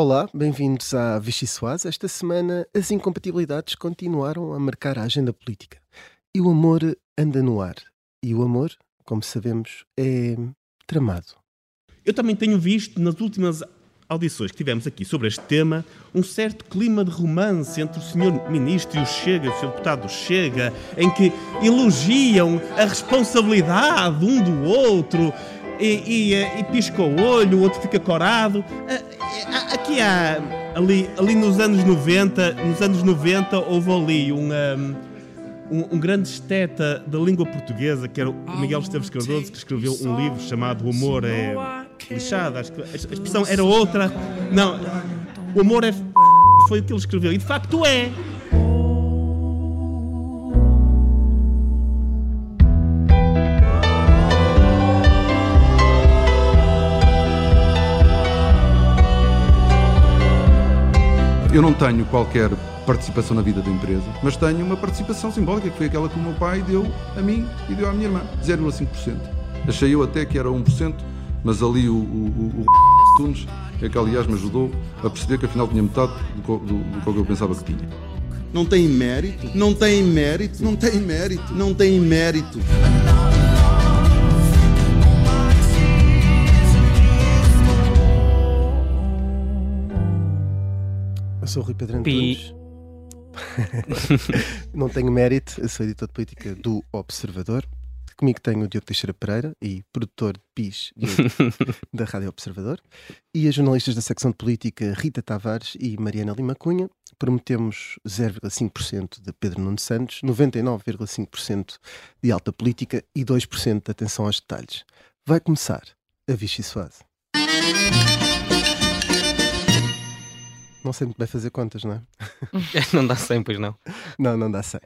Olá, bem-vindos à Vichy Soaz. Esta semana as incompatibilidades continuaram a marcar a agenda política. E o amor anda no ar. E o amor, como sabemos, é tramado. Eu também tenho visto nas últimas audições que tivemos aqui sobre este tema um certo clima de romance entre o Sr. Ministro e o Chega, o Sr. Deputado Chega, em que elogiam a responsabilidade um do outro e, e, e pisca o olho, o outro fica corado. Aqui há, ali, ali nos anos 90, nos anos 90 houve ali um, um, um grande esteta da língua portuguesa, que era o Miguel Esteves Cardoso, que escreveu um livro chamado O Amor é lixado, acho que a expressão era outra. Não, o amor é foi o que ele escreveu. E de facto é. Eu não tenho qualquer participação na vida da empresa, mas tenho uma participação simbólica, que foi aquela que o meu pai deu a mim e deu à minha irmã, 0,5%. Achei eu até que era 1%, mas ali o, o, o Tunes é que aliás me ajudou a perceber que afinal tinha metade do, do, do que eu pensava que tinha. Não tem mérito, não tem mérito, não tem mérito, não tem mérito. Eu sou o Rui Pedro Antunes. Não tenho mérito, eu sou editor de política do Observador. Comigo tenho o Diogo Teixeira Pereira e produtor de PIS da Rádio Observador. E as jornalistas da secção de política Rita Tavares e Mariana Lima Cunha. Prometemos 0,5% de Pedro Nuno Santos, 99,5% de alta política e 2% de atenção aos detalhes. Vai começar a Vichy Suase. Não sei muito bem fazer contas, não é? não dá 100, pois não? Não, não dá 100.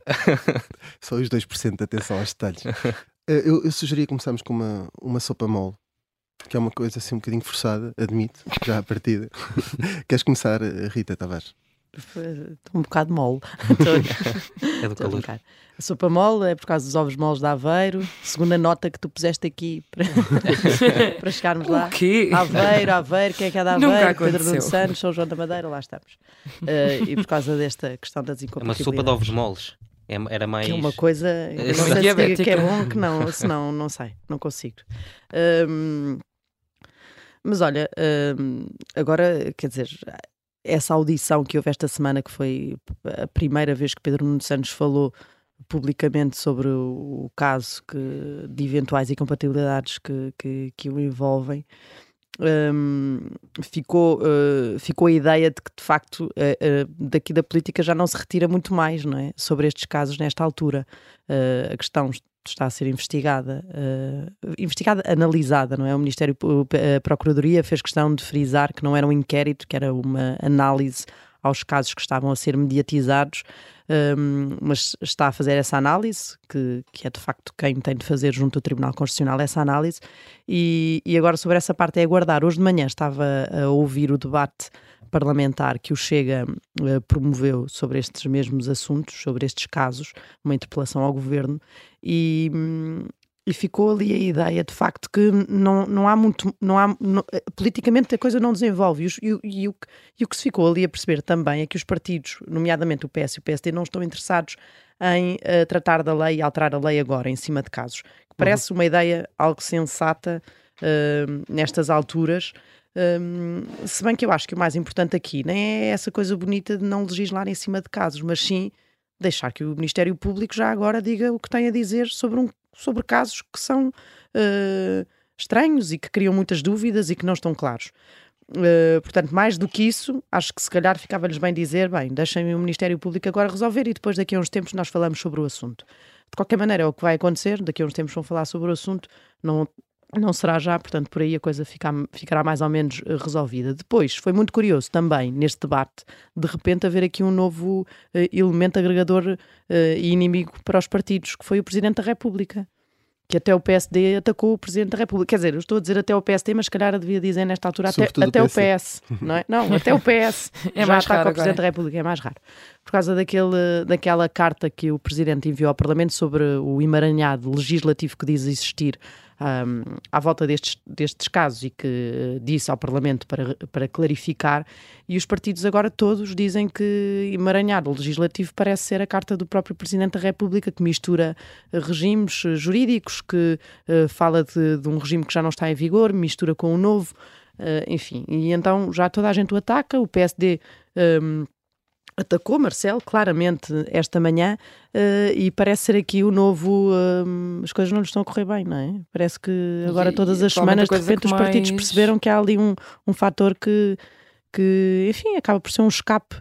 Só os 2% de atenção aos detalhes. Eh, eu, eu sugeria começarmos com uma, uma sopa mole, que é uma coisa assim um bocadinho forçada, admito, já à partida. Queres começar, eh, Rita Tavares? Estou um bocado mole. é do calor. A sopa mole é por causa dos ovos moles de Aveiro. Segunda nota que tu puseste aqui para, para chegarmos lá. Aveiro, Aveiro, quem é que é da Nunca Aveiro? aconteceu. Pedro Nuno Santos, São João da Madeira, lá estamos. Uh, e por causa desta questão das É uma incompatibilidades. sopa de ovos moles. É- Era mais. Que é uma coisa. Não sei se diga que é bom que não, se não, sei, não consigo. Hum, mas olha, hum, agora, quer dizer, essa audição que houve esta semana, que foi a primeira vez que Pedro Nuno Santos falou publicamente sobre o, o caso que, de eventuais incompatibilidades que, que, que o envolvem. Hum, ficou, eh, ficou a ideia de que de facto eh, eh, daqui da política já não se retira muito mais não é? sobre estes casos nesta altura. Eh, a questão está a ser investigada, eh, investigada, analisada, não é? O Ministério, a Procuradoria fez questão de frisar que não era um inquérito, que era uma análise aos casos que estavam a ser mediatizados, um, mas está a fazer essa análise, que, que é de facto quem tem de fazer junto ao Tribunal Constitucional essa análise, e, e agora sobre essa parte é aguardar. Hoje de manhã estava a ouvir o debate parlamentar que o Chega eh, promoveu sobre estes mesmos assuntos, sobre estes casos, uma interpelação ao governo, e, hum, e ficou ali a ideia de facto que não, não há muito, não há, não- eh, politicamente a coisa não desenvolve. E, o- e o, que- e o que se ficou ali a perceber também é que os partidos, nomeadamente o PS e o PSD, não estão interessados em eh, tratar da lei e alterar a lei agora, em cima de casos. Que parece uma ideia algo sensata eh, nestas alturas. Hum, se bem que eu acho que o mais importante aqui nem é essa coisa bonita de não legislar em cima de casos, mas sim deixar que o Ministério Público já agora diga o que tem a dizer sobre, um, sobre casos que são eh, estranhos e que criam muitas dúvidas e que não estão claros. Eh, portanto, mais do que isso, acho que se calhar ficava-lhes bem dizer: bem, deixem o Ministério Público agora resolver e depois, daqui a uns tempos, nós falamos sobre o assunto. De qualquer maneira, é o que vai acontecer. Daqui a uns tempos vão falar sobre o assunto. Não, não será já, portanto, por aí a coisa fica- ficará mais ou menos eh, resolvida. Depois, foi muito curioso também, neste debate, de repente haver aqui um novo eh, elemento agregador eh, e inimigo para os partidos, que foi o Presidente da República. Que até o PSD atacou o Presidente da República. Quer dizer, eu estou a dizer até o PSD, mas se calhar devia dizer nesta altura até, até o. PS. Não, é? não, até o PS É já mais ataca o Presidente agora. da República, é mais raro. Por causa daquele, daquela carta que o Presidente enviou ao Parlamento sobre o emaranhado legislativo que diz existir um, à volta destes, destes casos e que uh, disse ao Parlamento para, para clarificar, e os partidos agora todos dizem que emaranhar o legislativo parece ser a carta do próprio Presidente da República, que mistura uh, regimes uh, jurídicos, que fala de, de, um regime que já não está em vigor, mistura com o novo, enfim, e então já toda a gente o ataca, o PSD. Um, atacou Marcelo claramente esta manhã uh, e parece ser aqui o novo uh, as coisas não lhe estão a correr bem, não é? Parece que agora e, todas as semanas de repente os partidos mais... perceberam que há ali um, um fator que, que enfim, acaba por ser um escape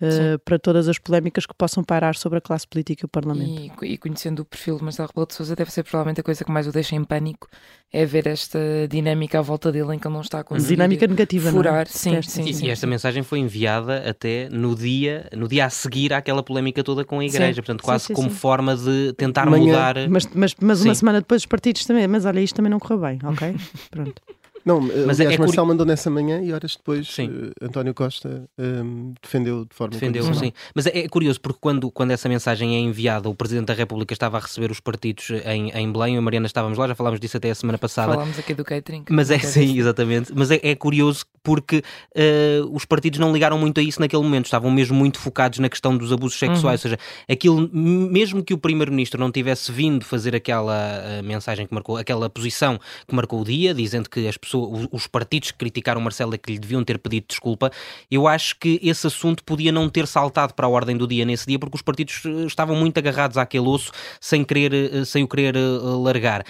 uh, para todas as polémicas que possam pairar sobre a classe política e o Parlamento. E, e conhecendo o perfil de Marcelo Rebelo de Sousa, deve ser provavelmente a coisa que mais o deixa em pânico é ver esta dinâmica à volta dele em que ele não está a conseguir dinâmica negativa, furar. Não é? sim, sim, e, sim, e esta mensagem foi enviada até no dia, no dia a seguir àquela polémica toda com a Igreja, sim. portanto quase como forma de tentar Manhã. mudar. Mas, mas, mas uma semana depois os partidos também, mas olha, isto também não correu bem, ok? Pronto. Não, mas aliás, é, é Marcelo mandou nessa manhã e horas depois uh, António Costa um, ehm, defendeu de forma defendeu, sim. Mas é, é, curioso porque quando, quando essa mensagem é enviada, o Presidente da República estava a receber os partidos em, em Belém, a Mariana estávamos lá, já falámos disso até a semana passada. Falámos aqui do catering. Mas é sim, exatamente. Mas é, é curioso porque uh, os partidos não ligaram muito a isso naquele momento, estavam mesmo muito focados na questão dos abusos sexuais, uhum. ou seja, aquilo, mesmo que o Primeiro-Ministro não tivesse vindo fazer aquela uh, mensagem que marcou, aquela posição que marcou o dia, dizendo que as pessoas, os partidos que criticaram Marcelo é que lhe deviam ter pedido desculpa, eu acho que esse assunto podia não ter saltado para a ordem do dia nesse dia, porque os partidos eh, estavam muito agarrados àquele osso sem, querer, eh, sem o querer eh, largar.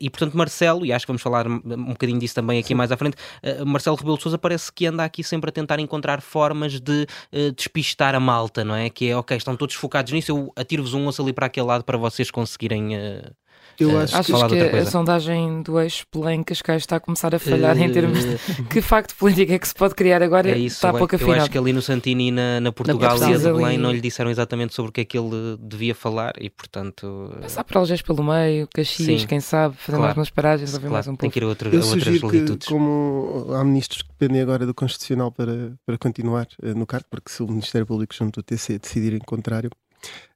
E portanto, Marcelo, e acho que vamos falar um bocadinho disso também aqui Sim. mais à frente, Marcelo Rebelo de Souza parece que anda aqui sempre a tentar encontrar formas de despistar a malta, não é? Que é, ok, estão todos focados nisso, eu atiro-vos um osso ali para aquele lado para vocês conseguirem eu uh, acho Achas que, que a sondagem do eixo Belém-Cascais está a começar a falhar uh, em termos de que facto político é que se pode criar agora? É isso, está eu, pouco afinado. Eu acho que ali no Santini e na, na Portugália de Belém ali... não lhe disseram exatamente sobre o que é que ele devia falar e, portanto... Passar para Algés pelo meio, Caxias, Sim, quem sabe, fazer claro, mais umas paragens, ouvir claro, mais um pouco. Tem que ir a, outra, eu a outras latitudes. como há ministros que dependem agora do Constitucional para, para continuar uh, no cargo, porque se o Ministério Público junto ao TC decidirem contrário,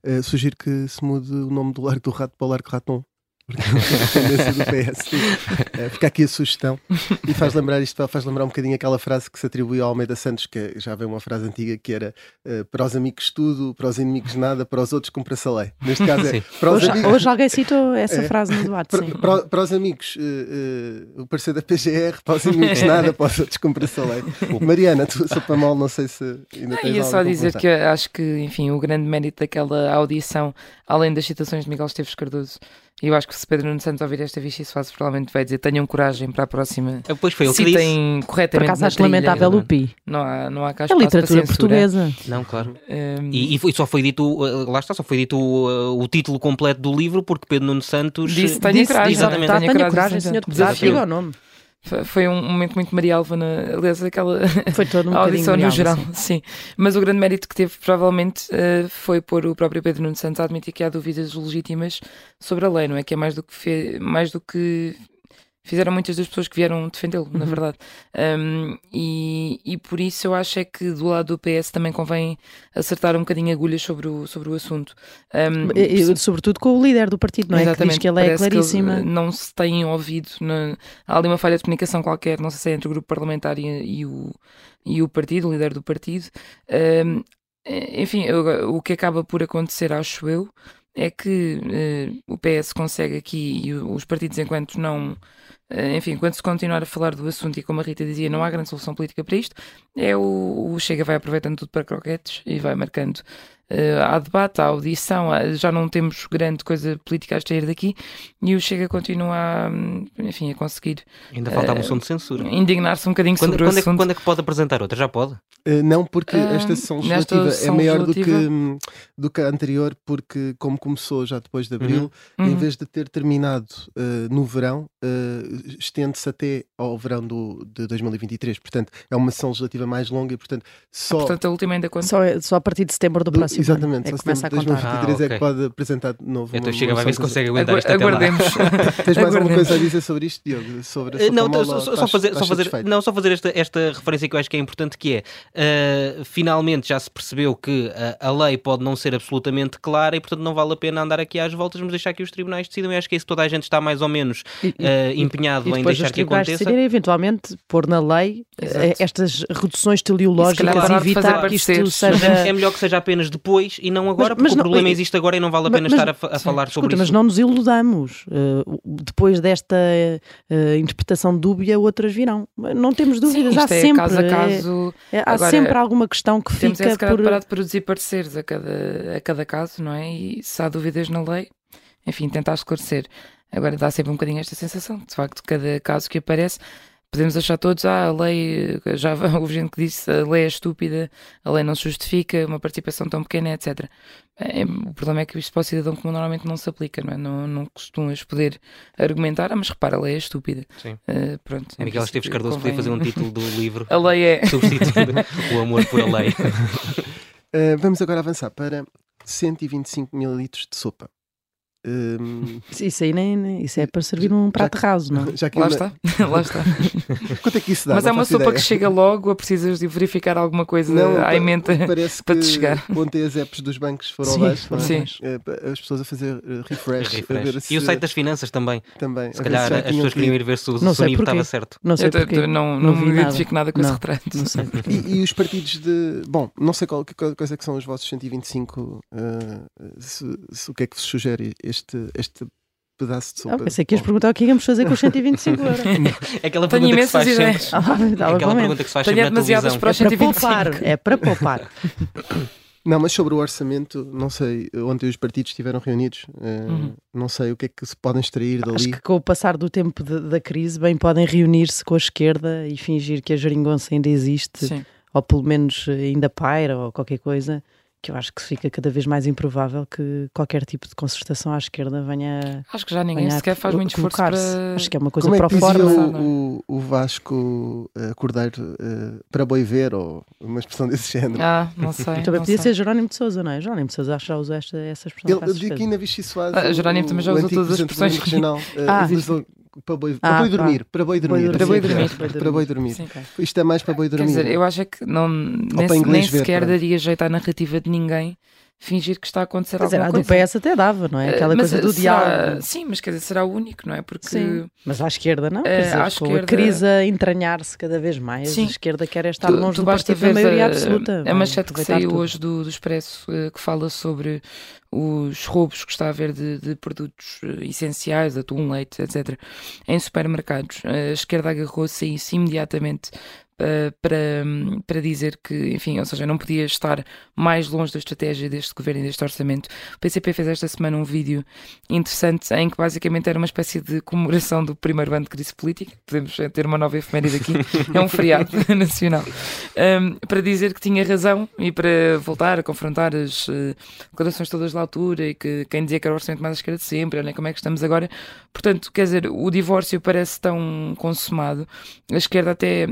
uh, sugiro que se mude o nome do Largo do Rato para o Largo Raton porque a tendência do PS. É, fica aqui a sugestão. E faz lembrar isto, faz lembrar um bocadinho aquela frase que se atribuiu ao Almeida Santos, que já vem uma frase antiga que era uh, para os amigos tudo, para os inimigos nada, para os outros cumpra-se a lei. Neste caso é para os hoje, amigos... hoje alguém citou essa é, frase no debate. Para, para, para, os amigos, uh, uh, o parecer da PGR, para os inimigos nada, para os outros cumpra-se a lei. Mariana, tu sou para mal, não sei se ainda tens Ia só dizer que acho que, enfim, o grande mérito daquela audição, além das citações de Miguel Esteves Cardoso eu acho que se Pedro Nuno Santos ouvir esta Vichy faz provavelmente vai dizer tenham coragem para a próxima. Ah, pois foi ele que disse. corretamente. Por acaso acho lamentável o Pi. Não há, não há cá A literatura portuguesa. Não, claro. Um... E, e, só foi dito, uh, lá está, só foi dito uh, o título completo do livro porque Pedro Nuno Santos disse tenha coragem. Exatamente. Tenha coragem, coragem senhor deputado, diga o nome. Foi um momento muito Maria Alvana, aliás, aquela foi todo um audição no geral, sim. sim. Mas o grande mérito que teve, provavelmente, uh, foi pôr o próprio Pedro Nuno Santos a admitir que há dúvidas legítimas sobre a lei, não é? Que é mais do que, fe... mais do que fizeram muitas das pessoas que vieram defendê-lo, uhum. na verdade. Um, e, e por isso eu acho é que do lado do PS também convém acertar um bocadinho agulhas sobre o, sobre o assunto. Um, e, sobretudo com o líder do partido, não é? Exatamente, que diz que ele é claríssima. não se tem ouvido, na, há ali uma falha de comunicação qualquer, não sei se é entre o grupo parlamentar e, e o, e o partido, o líder do partido. Um, enfim, o que acaba por acontecer, acho eu, é que uh, o PS consegue aqui e os partidos, enquanto não enfim, quando se continuar a falar do assunto e como a Rita dizia, não há grande solução política para isto, é o, o Chega vai aproveitando tudo para croquetes e vai marcando há debate, há audição, há, já não temos grande coisa política a extrair daqui e o Chega continua a, enfim, a conseguir. Ainda falta uh, a moção de censura. Indignar-se um bocadinho quando, sobre quando o assunto. É, quando é que pode apresentar outra? Já pode? Uh, não, porque uh, esta sessão legislativa é maior do que, do que a anterior, porque como começou já depois de abril, uhum. em uhum. vez de ter terminado no verão, estende-se até ao verão do, de 2023. Portanto, é uma sessão legislativa mais longa e, portanto, só. Portanto, a última ainda conta. Só, só a partir de setembro do do- próximo exatamente, ano é só que começa a setembro de contar. 2023 Ah, é que pode apresentar de novo. Então uma- chega, vai ver se consegue aguentar Agu- isto. Aguardemos. Tens mais alguma coisa a dizer sobre isto, Diogo? Sobre a Eh, Não, famola, só, só- só estás- fazer, estás só fazer, não, só fazer esta, esta referência que eu acho que é importante, que é eh, finalmente já se percebeu que a, a lei pode não ser absolutamente clara e portanto não vale a pena andar aqui às voltas, mas deixar que os tribunais decidam. Eu acho que é isso que toda a gente está mais ou menos E- e- eh, empenhado E em deixar que aconteça. eventualmente pôr na lei eh, Exato. estas reduções teleológicas fazer evitar que isto seja. É melhor que seja apenas depois e não agora, Mas- porque mas o não- problema e- existe agora e não vale a pena mas- estar a, a falar sobre Escuta, isso. mas não nos iludamos. Eh, o- depois desta eh, interpretação dúbia, outras virão. Não temos Sim, dúvidas. há isto é sempre. caso a é- caso. é- há Agora, sempre alguma questão que Temos é fica calhar por. parar de produzir pareceres a cada, a cada caso, não é? E se há dúvidas na lei, enfim, tentar esclarecer. Agora dá sempre um bocadinho esta sensação, de facto, cada caso que aparece, podemos achar todos, ah, a lei, já houve gente que disse, a lei é estúpida, a lei não se justifica, uma participação tão pequena, etc. É, o problema é que isto para o cidadão comum normalmente não se aplica, não é? Não, não costumas poder argumentar, ah, mas repara, a lei é estúpida. Sim. Eh, pronto. É Miguel Esteves Cardoso podia convém- fazer um título do livro A lei é. substituindo o amor por a lei. Uh, vamos agora avançar para 125 mililitros de sopa. Um, Isso aí nem, nem- isso é para servir um prato raso, não? já que Lá ainda- está, lá está. Quanto é que isso dá? Mas Não é uma sopa ideia. que chega logo, ou precisas de verificar alguma coisa Não, à emenda Parece para que te chegar. ontem as apps dos bancos foram Sim, abaixo. é? Sim. Pa- As pessoas a fazer refresh. a Refresh. ver se- E o site das finanças também. também. Se a calhar já as pessoas que- queriam ir ver se o, Não se o sei nível porquê. estava certo. Não sei t- não, Não não, me identifico nada com esse Não. retrato. Não sei. E, e os partidos de. Bom, não sei qual, que, quais é que são os vossos 125. eh, se, se- o que é que vos sugere este, este pedaço de sopa? Ah, pensei que ias perguntar o que íamos fazer com os 125 euros. É aquela Tenho pergunta que se faz imensas sempre. ideias. Ah, É estava aquela pergunta que se faz Tenho sempre na demasiadas televisão. para os É para 125. poupar, é para poupar. Não, mas sobre o orçamento, não sei. Ontem os partidos estiveram reunidos. eh, Uhum. Não sei o que é que se podem extrair dali. Acho que com o passar do tempo de- da crise, bem podem reunir-se com a esquerda e fingir que a geringonça ainda existe, Sim. ou pelo menos ainda paira, ou qualquer coisa, que eu acho que fica cada vez mais improvável que qualquer tipo de concertação à esquerda venha, Acho que já ninguém sequer faz muito esforço para. Acho que é uma coisa Como é para que é? o, o, o Vasco eh, Cordeiro eh, para boi ver, ou uma expressão desse género? Ah, não sei. Também não podia sei. ser Jerónimo de Souza, não é? Jerónimo de Souza acho que já usou esta, essa expressão. Ele, eu digo que ainda Vichy Soares. Ah, Jerónimo também já usou todas as expressões. Regional, Ah. Para boi, Ah, para boi dormir. Para boi dormir. Para boi sim, dormir. Para boi dormir. Sim. Isto é mais para boi Quer dormir. dizer, eu acho é que não, nem, nem sequer daria jeito à narrativa de ninguém fingir que está a acontecer Quer dizer, alguma a do. PS até dava, não é? Aquela Eh, mas coisa do será- diálogo. Sim, mas quer dizer, será o único, não é? Porque Sim. Mas à esquerda não, Eh, quer dizer, à esquerda- a crise a entranhar-se cada vez mais, Sim. a esquerda quer é estar tu, longe tu do partido da maioria a, absoluta. a vai manchete que saiu tudo. hoje do, do Expresso eh, que fala sobre os roubos que está a haver de, de produtos eh, essenciais, atum, leite, etc., em supermercados. A esquerda agarrou-se a isso imediatamente eh, para, para dizer que, enfim, ou seja, não podia estar mais longe da estratégia deste governo e deste orçamento. O PCP fez esta semana um vídeo interessante em que basicamente era uma espécie de comemoração do primeiro ano de crise política. Podemos ter uma nova efeméride aqui, é um feriado nacional, um, para dizer que tinha razão e para voltar a confrontar as uh, declarações todas da altura e que quem dizia que era o orçamento mais à esquerda de sempre, olha como é que estamos agora. Portanto, quer dizer, o divórcio parece tão consumado. A esquerda até,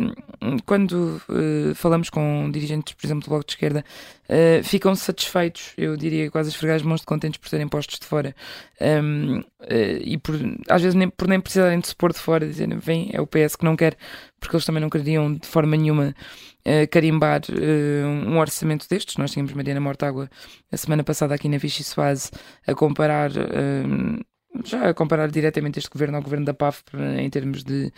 quando uh, falamos com dirigentes, por exemplo, do Bloco de Esquerda, uh, ficam satisfeitos, eu diria quase esfregar as mãos de contentes por serem postos de fora um, uh, e por, às vezes nem, por nem precisarem de se pôr de fora, dizendo, vem, é o PS que não quer, porque eles também não queriam de forma nenhuma carimbar um orçamento destes. Nós tínhamos Mariana Mortágua a semana passada aqui na Vichy Soase a comparar. Já a comparar diretamente este governo ao governo da PAF em termos de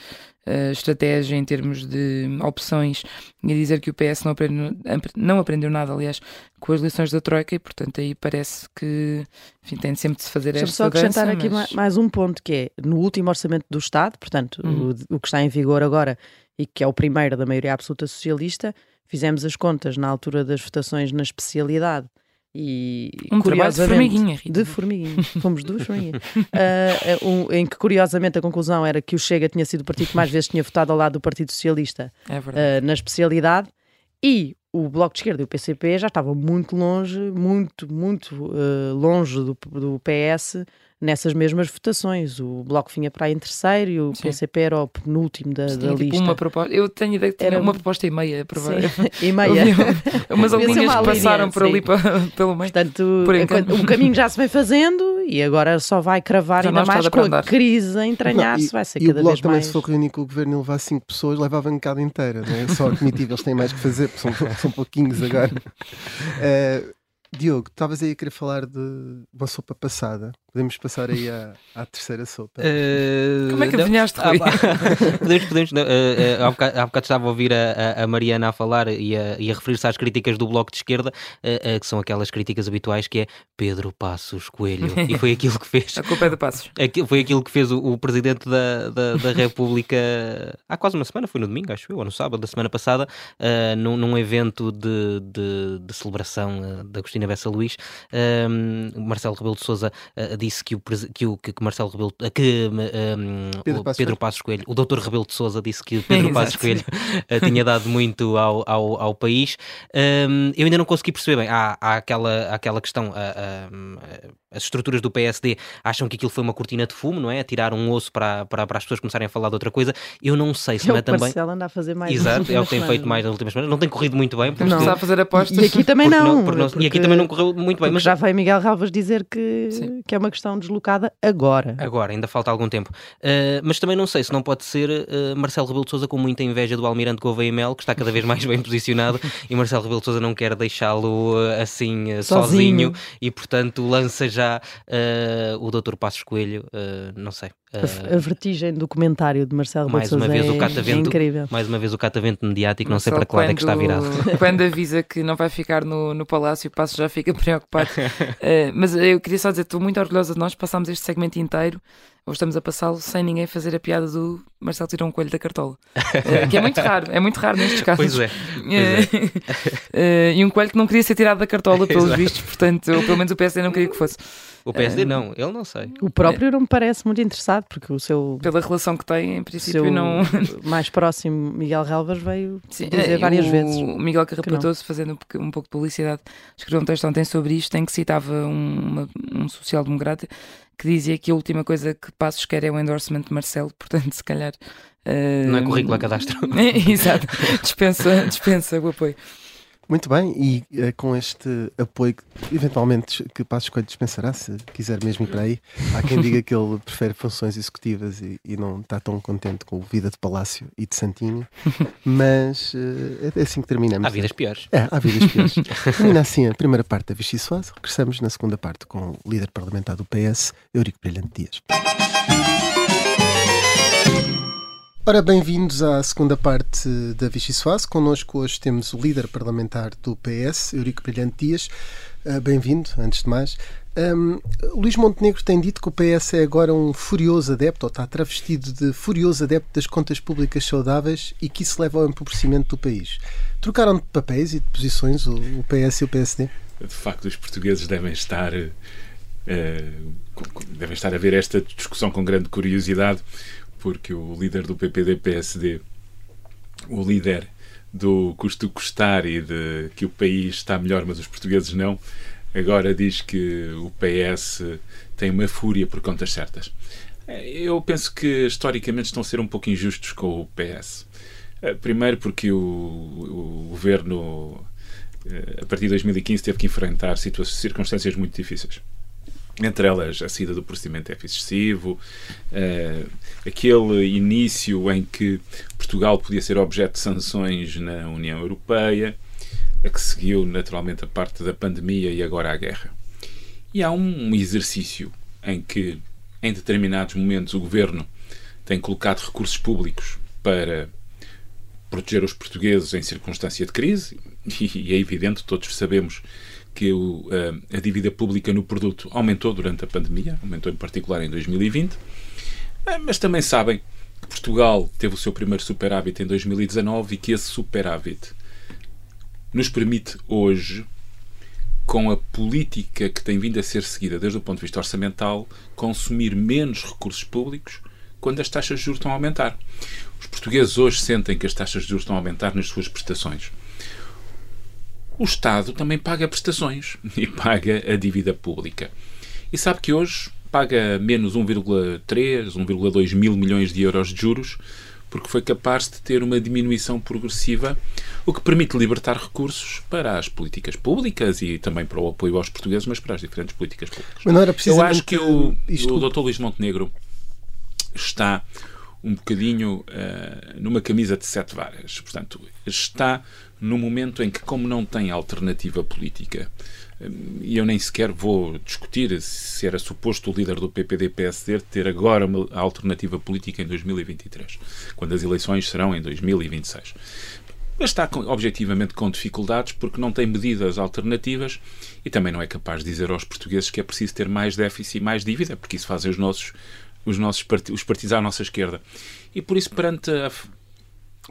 uh, estratégia, em termos de opções, e a dizer que o PS não aprendeu, não aprendeu nada, aliás, com as lições da Troika, e portanto aí parece que enfim, tem sempre de se fazer Deixa-me esta só acrescentar dança, aqui mas- mais um ponto que é no último orçamento do Estado, portanto, Uhum. o, o que está em vigor agora e que é o primeiro da maioria absoluta socialista, fizemos as contas na altura das votações na especialidade e Um trabalho de formiguinha, Rita. de formiguinha, fomos duas formiguinhas, Ah, um, em que curiosamente a conclusão era que o Chega tinha sido o partido que mais vezes tinha votado ao lado do Partido Socialista É uh, na especialidade. E o Bloco de Esquerda e o PCP já estavam muito longe, muito, muito uh, longe do, do PS nessas mesmas votações. O Bloco vinha para aí em terceiro e o Sim. PCP era o penúltimo da, da tipo lista. Uma proposta, eu tenho ideia que tinha era uma proposta e meia. e meia. umas linhas que passaram por ali para, pelo meio. Portanto, o caminho já se vem fazendo e agora só vai cravar já ainda mais com a crise a entranhar-se. Vai ser e cada o Bloco vez também, mais... se for reunir com o governo e levar cinco pessoas, leva a bancada inteira. Não é? Só a comitiva eles têm mais que fazer, porque são, são pouquinhos agora. Uh, Diogo, estavas aí a querer falar de uma sopa passada. Podemos passar aí à, à terceira sopa. Uh, Como é que adivinhaste, Rui? Ah, podemos, podemos. Não, uh, uh, há, bocado, há bocado estava a ouvir a, a Mariana a falar e a, a referir-se às críticas do Bloco de Esquerda, que são aquelas críticas habituais que é Pedro Passos Coelho. E foi aquilo que fez. a culpa é do Passos. Foi aquilo que fez o, o Presidente da, da, da, República há quase uma semana, foi no domingo, acho eu, ou no sábado da semana passada, num, num, evento de, de, de celebração da Agostina Bessa Luís. Marcelo Rebelo de Souza disse que o, que o que Marcelo Rebelo que um, Pedro, Passos Pedro Passos Coelho, o doutor Rebelo de Souza disse que Pedro Passos Coelho eh, tinha dado muito ao, ao, ao país. Um, eu ainda não consegui perceber bem. Há, há aquela, há aquela questão. As estruturas do PSD acham que aquilo foi uma cortina de fumo, não é? Tirar um osso para, para, para as pessoas começarem a falar de outra coisa. Eu não sei se é não é também. Marcelo anda a fazer mais Exato, é o que tem feito mais nas últimas semanas. Não tem corrido muito bem. Porque não está a fazer apostas. E aqui também não. não, não e aqui também não correu muito bem. Mas já veio Miguel Ralvas dizer que, que é uma questão deslocada agora. Agora, ainda falta algum tempo. Uh, mas também não sei se não pode ser uh, Marcelo Rebelo de Sousa com muita inveja do Almirante Gouveia Mel, que está cada vez mais bem posicionado, e Marcelo Rebelo de Sousa não quer deixá-lo uh, assim sozinho. sozinho. e portanto lança já o Dr. Passos Coelho, não sei. A, a, vertigem do comentário de Marcelo mais uma vez é, o catavento, é incrível. Mais uma vez o catavento mediático, não sei para que lado é que está virado. Quando avisa que não vai ficar no, no palácio, o Passo já fica preocupado. uh, mas eu queria só dizer, estou muito orgulhosa de nós, passámos este segmento inteiro ou estamos a passá-lo sem ninguém fazer a piada do Marcelo tirou um coelho da cartola. uh, que é muito raro, é muito raro nestes casos. Pois é. Pois é. uh, e um coelho que não queria ser tirado da cartola, pelos Exato. vistos, portanto, ou pelo menos o PSD não queria que fosse. O PSD uh, não, ele não sei. O próprio é. não me parece muito interessado, porque o seu. Pela relação que tem, em princípio, não. mais próximo, Miguel Relvas, veio Sim, dizer várias o vezes. O Miguel Carrapatoso, fazendo um, um pouco de publicidade, escreveu um texto ontem sobre isto, em que citava um, um social-democrata que dizia que a última coisa que Passos quer é o endorsement de Marcelo, portanto, se calhar. Uh... Não é currículo a cadastro. Exato, dispensa, dispensa o apoio. Muito bem, e é, com este apoio, eventualmente, que Passos Coelho dispensará, se quiser mesmo ir para aí, há quem diga que ele prefere funções executivas e, e não está tão contente com vida de palácio e de santinho, mas uh, é assim que terminamos. Há vidas piores. É, há vidas piores. Termina assim a primeira parte da Vichy Soase, regressamos na segunda parte com o líder parlamentar do PS, Eurico Brilhante Dias. Ora, bem-vindos à segunda parte da Vichy Soase. Connosco hoje temos o líder parlamentar do PS, Eurico Brilhante Dias. Uh, Bem-vindo, antes de mais. Um, Luís Montenegro tem dito que o PS é agora um furioso adepto, ou está travestido de furioso adepto das contas públicas saudáveis e que isso leva ao empobrecimento do país. Trocaram de papéis e de posições o, o PS e o PSD? De facto, os portugueses devem estar. Uh, devem estar a ver esta discussão com grande curiosidade, porque o líder do PPD-PSD, o líder do custo custar e de que o país está melhor, mas os portugueses não, agora diz que o PS tem uma fúria por contas certas. Eu penso que historicamente estão a ser um pouco injustos com o PS. Eh, primeiro porque o, o governo, eh, a partir de 2015, teve que enfrentar circunstâncias muito difíceis entre elas a saída do procedimento F excessivo, uh, aquele início em que Portugal podia ser objeto de sanções na União Europeia, a que seguiu naturalmente a parte da pandemia e agora a guerra. E há um exercício em que, em determinados momentos, o governo tem colocado recursos públicos para proteger os portugueses em circunstância de crise, e é evidente, todos sabemos que o, a, a dívida pública no produto aumentou durante a pandemia, aumentou em particular em 2020, eh, mas também sabem que Portugal teve o seu primeiro superávit em 2019 e que esse superávit nos permite hoje, com a política que tem vindo a ser seguida desde o ponto de vista orçamental, consumir menos recursos públicos quando as taxas de juros estão a aumentar. Os portugueses hoje sentem que as taxas de juros estão a aumentar nas suas prestações. O Estado também paga prestações e paga a dívida pública. E sabe que hoje paga menos 1,3, 1,2 mil milhões de euros de juros porque foi capaz de ter uma diminuição progressiva, o que permite libertar recursos para as políticas públicas e também para o apoio aos portugueses, mas para as diferentes políticas públicas. Mas não era Eu acho que o, isto- o Dr. Luís Montenegro está um bocadinho eh, numa camisa de sete varas. Portanto, está no momento em que, como não tem alternativa política, eh, e eu nem sequer vou discutir se era suposto o líder do PPD-PSD ter agora uma alternativa política em 2023, quando as eleições serão em 2026. Mas está objetivamente com dificuldades porque não tem medidas alternativas e também não é capaz de dizer aos portugueses que é preciso ter mais déficit e mais dívida, porque isso fazem os nossos, os nossos os partidos à nossa esquerda. E por isso, perante a,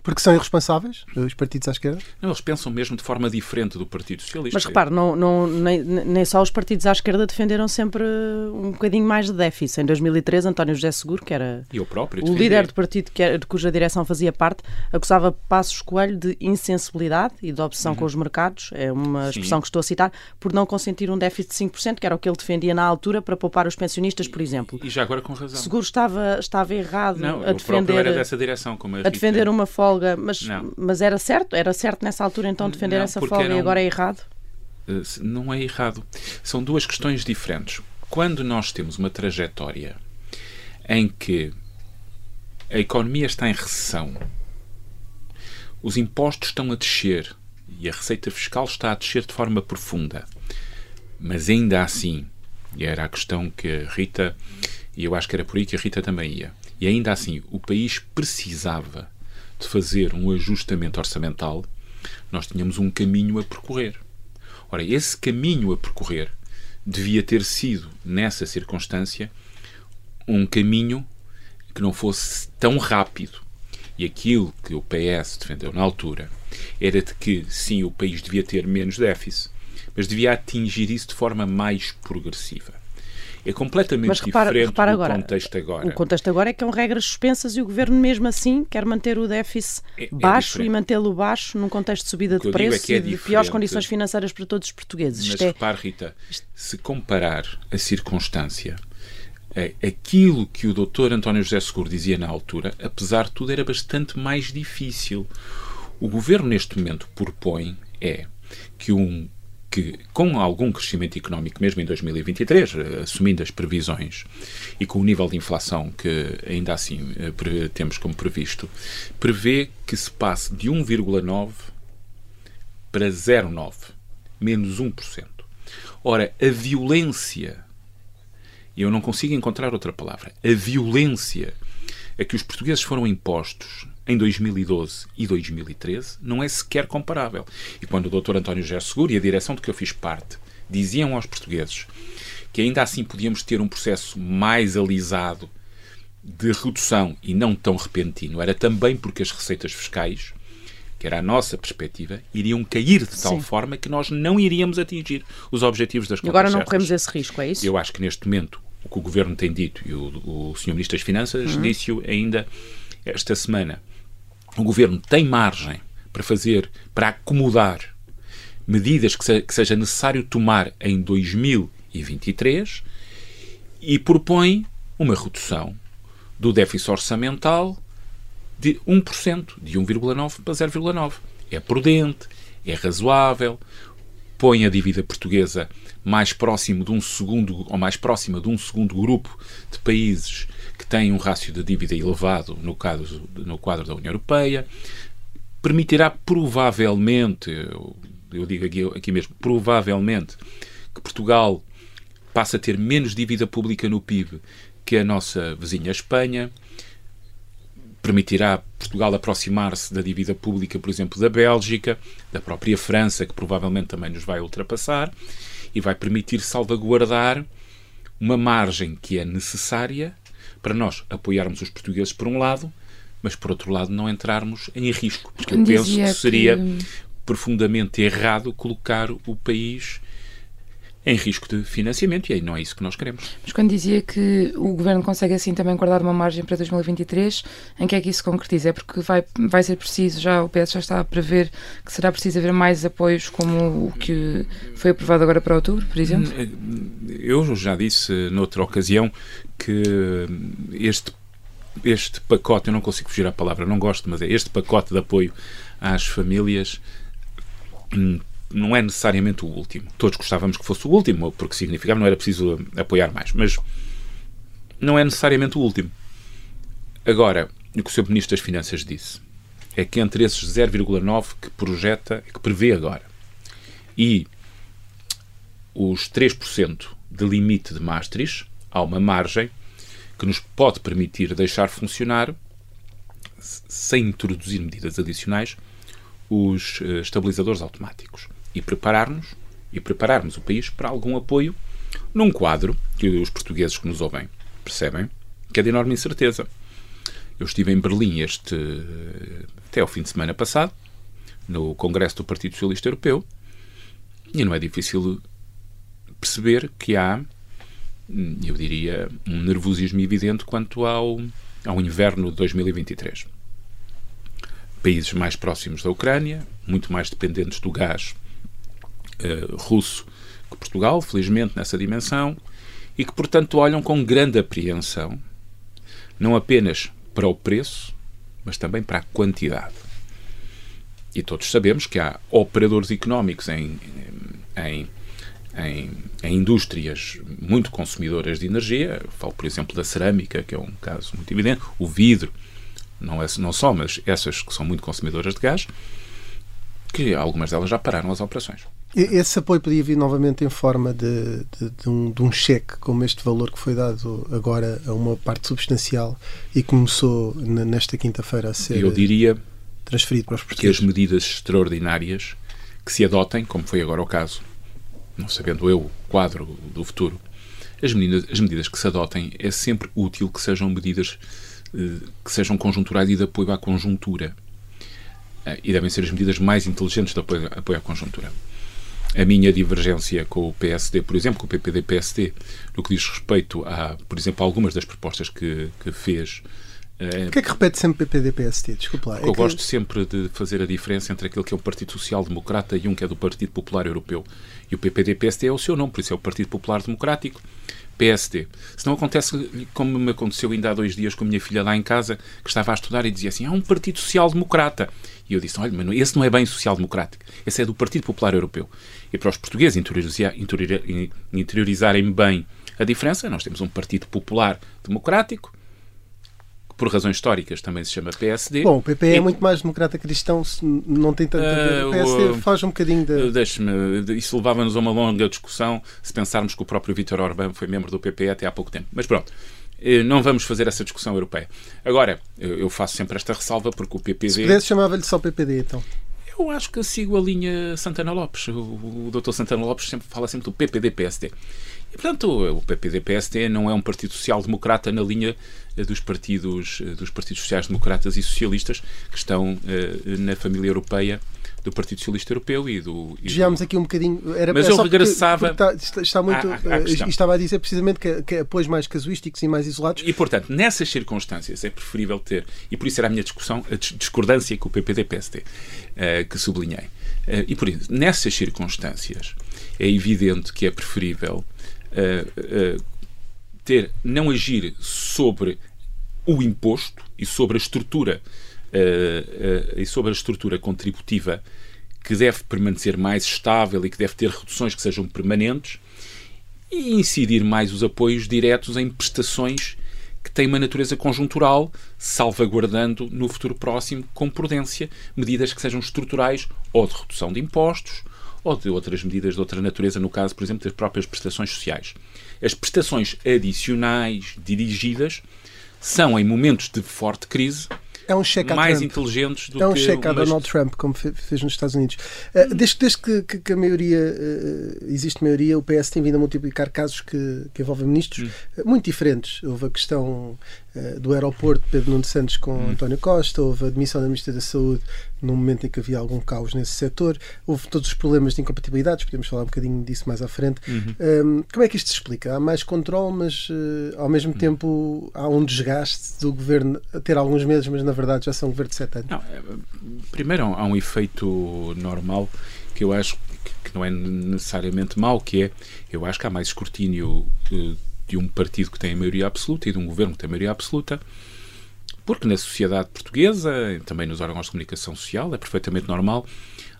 Porque são irresponsáveis, os partidos à esquerda? não, eles pensam mesmo de forma diferente do Partido Socialista. Mas repare, não, não, nem, nem só os partidos à esquerda defenderam sempre um bocadinho mais de déficit. Em 2003, António José Seguro, que era E eu próprio o líder do partido que era- de cuja direção fazia parte, acusava Passos Coelho de insensibilidade e de obsessão com os mercados, é uma Uhum. Sim. expressão que estou a citar, por não consentir um déficit de 5%, que era o que ele defendia na altura para poupar os pensionistas, por exemplo. E já agora com razão. Seguro estava, estava errado Não, a defender, era dessa direção, como a defender uma folga, mas, Não. mas era certo? Era certo nessa altura então defender Não, essa folga e agora é errado? Se- não é errado. São duas questões diferentes. Quando nós temos uma trajetória em que a economia está em recessão, os impostos estão a descer e a receita fiscal está a descer de forma profunda, mas ainda assim, e era a questão que a Rita, e eu acho que era por aí que a Rita também ia, e ainda assim o país precisava de fazer um ajustamento orçamental, nós tínhamos um caminho a percorrer. Ora, esse caminho a percorrer devia ter sido, nessa circunstância, um caminho que não fosse tão rápido. E aquilo que o PS defendeu na altura era de que, sim, o país devia ter menos déficit, mas devia atingir isso de forma mais progressiva. É completamente Mas repara, diferente repara do agora, contexto agora. o contexto agora é que são regras suspensas e o governo mesmo assim quer manter o déficit É- é baixo diferente. e mantê-lo baixo num contexto de subida de é preços é e de piores condições financeiras para todos os portugueses. Mas é, repare, Rita, se comparar a circunstância, aquilo que o Dr. António José Seguro dizia na altura, apesar de tudo, era bastante mais difícil. O governo, neste momento, propõe é que um que com algum crescimento económico, mesmo em 2023, eh, assumindo as previsões e com o nível de inflação que ainda assim eh, temos como previsto, prevê que se passe de 1,9 para 0,9, menos 1%. Ora, a violência, e eu não consigo encontrar outra palavra, a violência a que os portugueses foram impostos em 2012 e 2013 não é sequer comparável. E quando o Dr. António José Seguro e a direção de que eu fiz parte diziam aos portugueses que ainda assim podíamos ter um processo mais alisado de redução e não tão repentino, era também porque as receitas fiscais, que era a nossa perspectiva, iriam cair de tal Sim. forma que nós não iríamos atingir os objetivos das e agora contas não corremos esse risco, é isso? Eu acho que neste momento o que o Governo tem dito, e o, o Sr. Ministro das Finanças Uhum. disse-o ainda esta semana, o Governo tem margem para fazer, para acomodar medidas que, se- que seja necessário tomar em 2023 e propõe uma redução do déficit orçamental de 1%, de 1,9% para 0,9%. É prudente, é razoável, põe a dívida portuguesa mais próximo de um segundo ou mais próxima de um segundo grupo de países que têm um rácio de dívida elevado no quadro, no quadro da União Europeia, permitirá provavelmente, eu, eu digo aqui, aqui mesmo, provavelmente, que Portugal passe a ter menos dívida pública no PIB que a nossa vizinha Espanha, permitirá Portugal aproximar-se da dívida pública, por exemplo, da Bélgica, da própria França, que provavelmente também nos vai ultrapassar, e vai permitir salvaguardar uma margem que é necessária para nós apoiarmos os portugueses por um lado, mas por outro lado não entrarmos em risco. Porque eu penso que seria que- profundamente errado colocar o país em risco de financiamento e aí não é isso que nós queremos. Mas quando dizia que o Governo consegue assim também guardar uma margem para 2023, em que é que isso concretiza? É porque vai, vai ser preciso, já o PS já está a prever que será preciso haver mais apoios como o que foi aprovado agora para outubro, por exemplo? Eu já disse noutra ocasião que este este pacote, eu não consigo fugir à palavra, não gosto, mas é este pacote de apoio às famílias hum, não é necessariamente o último. Todos gostávamos que fosse o último, porque significava não era preciso apoiar mais, mas não é necessariamente o último. Agora, o que o Sr. Ministro das Finanças disse é que entre esses 0,9 que projeta, que prevê agora, e os 3% de limite de Maastricht, há uma margem que nos pode permitir deixar funcionar, sem introduzir medidas adicionais, os eh, estabilizadores automáticos e preparar-nos e prepararmos o país para algum apoio num quadro que os portugueses que nos ouvem percebem que é de enorme incerteza. Eu estive em Berlim este até ao fim de semana passado, no Congresso do Partido Socialista Europeu, e não é difícil perceber que há eu diria, um nervosismo evidente quanto ao, ao inverno de 2023. Países mais próximos da Ucrânia, muito mais dependentes do gás russo que Portugal, felizmente nessa dimensão, e que, portanto, olham com grande apreensão, não apenas para o preço, mas também para a quantidade. E todos sabemos que há operadores económicos em, em em, em, indústrias muito consumidoras de energia, falo, por exemplo, da cerâmica, que é um caso muito evidente, o vidro, não, é, não só, mas essas que são muito consumidoras de gás, que algumas delas já pararam as operações. Esse apoio podia vir novamente em forma de, de, de, um, de, um, cheque, como este valor que foi dado agora a uma parte substancial e começou nesta quinta-feira a ser Eu diria transferido para os portugueses. Que as medidas extraordinárias que se adotem, como foi agora o caso não sabendo eu o quadro do futuro, as medidas, as medidas que se adotem é sempre útil que sejam medidas eh, que sejam conjunturais e de apoio à conjuntura. Eh, e devem ser as medidas mais inteligentes de apoio, apoio à conjuntura. A minha divergência com o PSD, por exemplo, com o PPD-PSD, no que diz respeito a, por exemplo, algumas das propostas que, que fez o que é que repete sempre PPD-PSD? Desculpa lá. É eu que... gosto sempre de fazer a diferença entre aquele que é o Partido Social Democrata e um que é do Partido Popular Europeu. E o PPD-PSD é o seu nome, por isso é o Partido Popular Democrático. PSD. Se não acontece como me aconteceu ainda há dois dias com a minha filha lá em casa, que estava a estudar e dizia assim: há um Partido Social Democrata. E eu disse: olha, mas esse não é bem social democrático, esse é do Partido Popular Europeu. E para os portugueses interiorizarem bem a diferença, nós temos um Partido Popular Democrático por razões históricas também se chama PSD. Bom, o PP é muito mais democrata cristão, não tem tanto uh, O PSD uh, faz um bocadinho de. Deixe-me, isso levava-nos a uma longa discussão se pensarmos que o próprio Vítor Orbán foi membro do PP até há pouco tempo. Mas pronto. Eh, não vamos fazer essa discussão europeia. Agora, eu faço sempre esta ressalva porque o PPD. Se pudesse, chamava-lhe só PPD, então. Eu acho que sigo a linha Santana Lopes. O, o Dr. Santana Lopes sempre fala sempre do PPD-PSD. E, portanto, o PPD-PSD não é um partido social-democrata na linha eh, dos partidos, eh, dos partidos sociais-democratas e socialistas que estão uh, na família europeia do Partido Socialista Europeu e do. Desviámos aqui um bocadinho. Era, Mas é eu regressava. Porque, porque está, está, muito. À, à estava a dizer precisamente que, que apoios mais casuísticos e mais isolados. E, portanto, nessas circunstâncias é preferível ter. E por isso era a minha discussão, a discordância com o PPD-PSD, uh, que sublinhei. Uh, e por isso, nessas circunstâncias, é evidente que é preferível uh, ter, não agir sobre o imposto e sobre a estrutura uh, e sobre a estrutura contributiva que deve permanecer mais estável e que deve ter reduções que sejam permanentes e incidir mais os apoios diretos em prestações que têm uma natureza conjuntural, salvaguardando no futuro próximo, com prudência, medidas que sejam estruturais ou de redução de impostos ou de outras medidas de outra natureza, no caso, por exemplo, das próprias prestações sociais. As prestações adicionais dirigidas são, em momentos de forte crise, é um cheque mais Trump. inteligentes do é um que cheque a Donald Trump, como fez nos Estados Unidos. Uh, desde, desde que, que, que, a maioria uh, existe maioria, o PS tem vindo a multiplicar casos que, que envolvem ministros hum. uh, muito diferentes. Houve a questão do aeroporto, Pedro Nuno Santos com Hum. António Costa, houve a admissão da Ministra da Saúde no momento em que havia algum caos nesse setor, houve todos os problemas de incompatibilidades, podemos falar um bocadinho disso mais à frente. Uhum. Um, como é que isto se explica? Há mais controle, mas uh, ao mesmo Hum. tempo há um desgaste do governo a ter alguns meses, mas na verdade já são um governo de sete anos. Não, é, primeiro há um efeito normal que eu acho que não é necessariamente mau, que é, eu acho que há mais escrutínio eh, de um partido que tem a maioria absoluta e de um governo que tem a maioria absoluta, porque na sociedade portuguesa, também nos órgãos de comunicação social, é perfeitamente normal,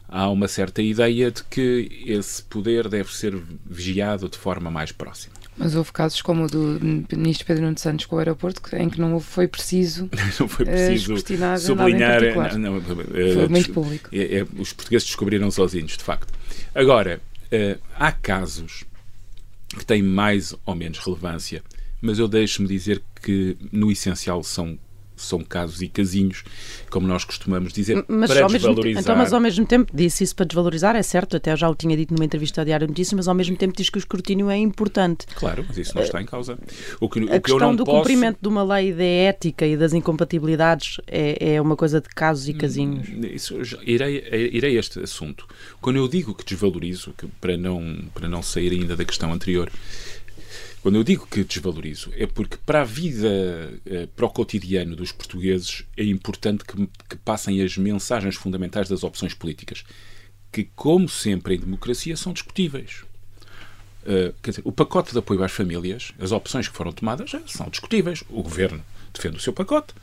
há uma certa ideia de que esse poder deve ser vigiado de forma mais próxima. Mas houve casos como o do ministro Pedro Nuno Santos com o aeroporto, em que não foi preciso Não foi eh, preciso em sublinhar. particular. não, não, eh, Foi muito público. é- é- os portugueses descobriram sozinhos, de facto. Agora, eh, há casos que têm mais ou menos relevância, mas eu deixo-me dizer que, no essencial, são, são casos e casinhos, como nós costumamos dizer, Mas para desvalorizar. então, mas ao mesmo tempo disse isso para desvalorizar, é certo, até já o tinha dito numa entrevista ao Diário Notícias, mas ao mesmo tempo diz que o escrutínio é importante. Claro, mas isso não está em causa. O que, o A que eu questão do posso... cumprimento de uma lei de ética e das incompatibilidades é, é uma coisa de casos e casinhos. Isso, eu já- irei, irei a este assunto. Quando eu digo que desvalorizo, que para, não, para não sair ainda da questão anterior, quando eu digo que desvalorizo, é porque para a vida, eh, para o cotidiano dos portugueses, é importante que, que passem as mensagens fundamentais das opções políticas, que, como sempre em democracia, são discutíveis. Uh, quer dizer, o pacote de apoio às famílias, as opções que foram tomadas eh, são discutíveis. O governo defende o seu pacote,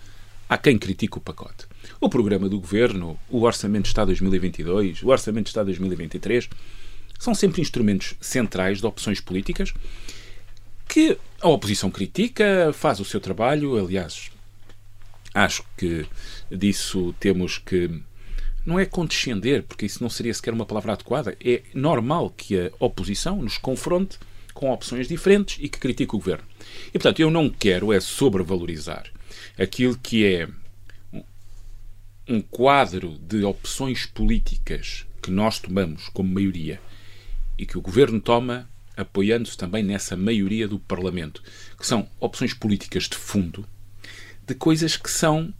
há quem critique o pacote. O programa do governo, o Orçamento de Estado 2022, o Orçamento de Estado 2023, são sempre instrumentos centrais de opções políticas que a oposição critica, faz o seu trabalho. Aliás, acho que disso temos que. Não é condescender, porque isso não seria sequer uma palavra adequada. É normal que a oposição nos confronte com opções diferentes e que critique o governo. E, portanto, eu não quero é sobrevalorizar aquilo que é um quadro de opções políticas que nós tomamos como maioria e que o governo toma apoiando-se também nessa maioria do Parlamento, que são opções políticas de fundo, de coisas que são,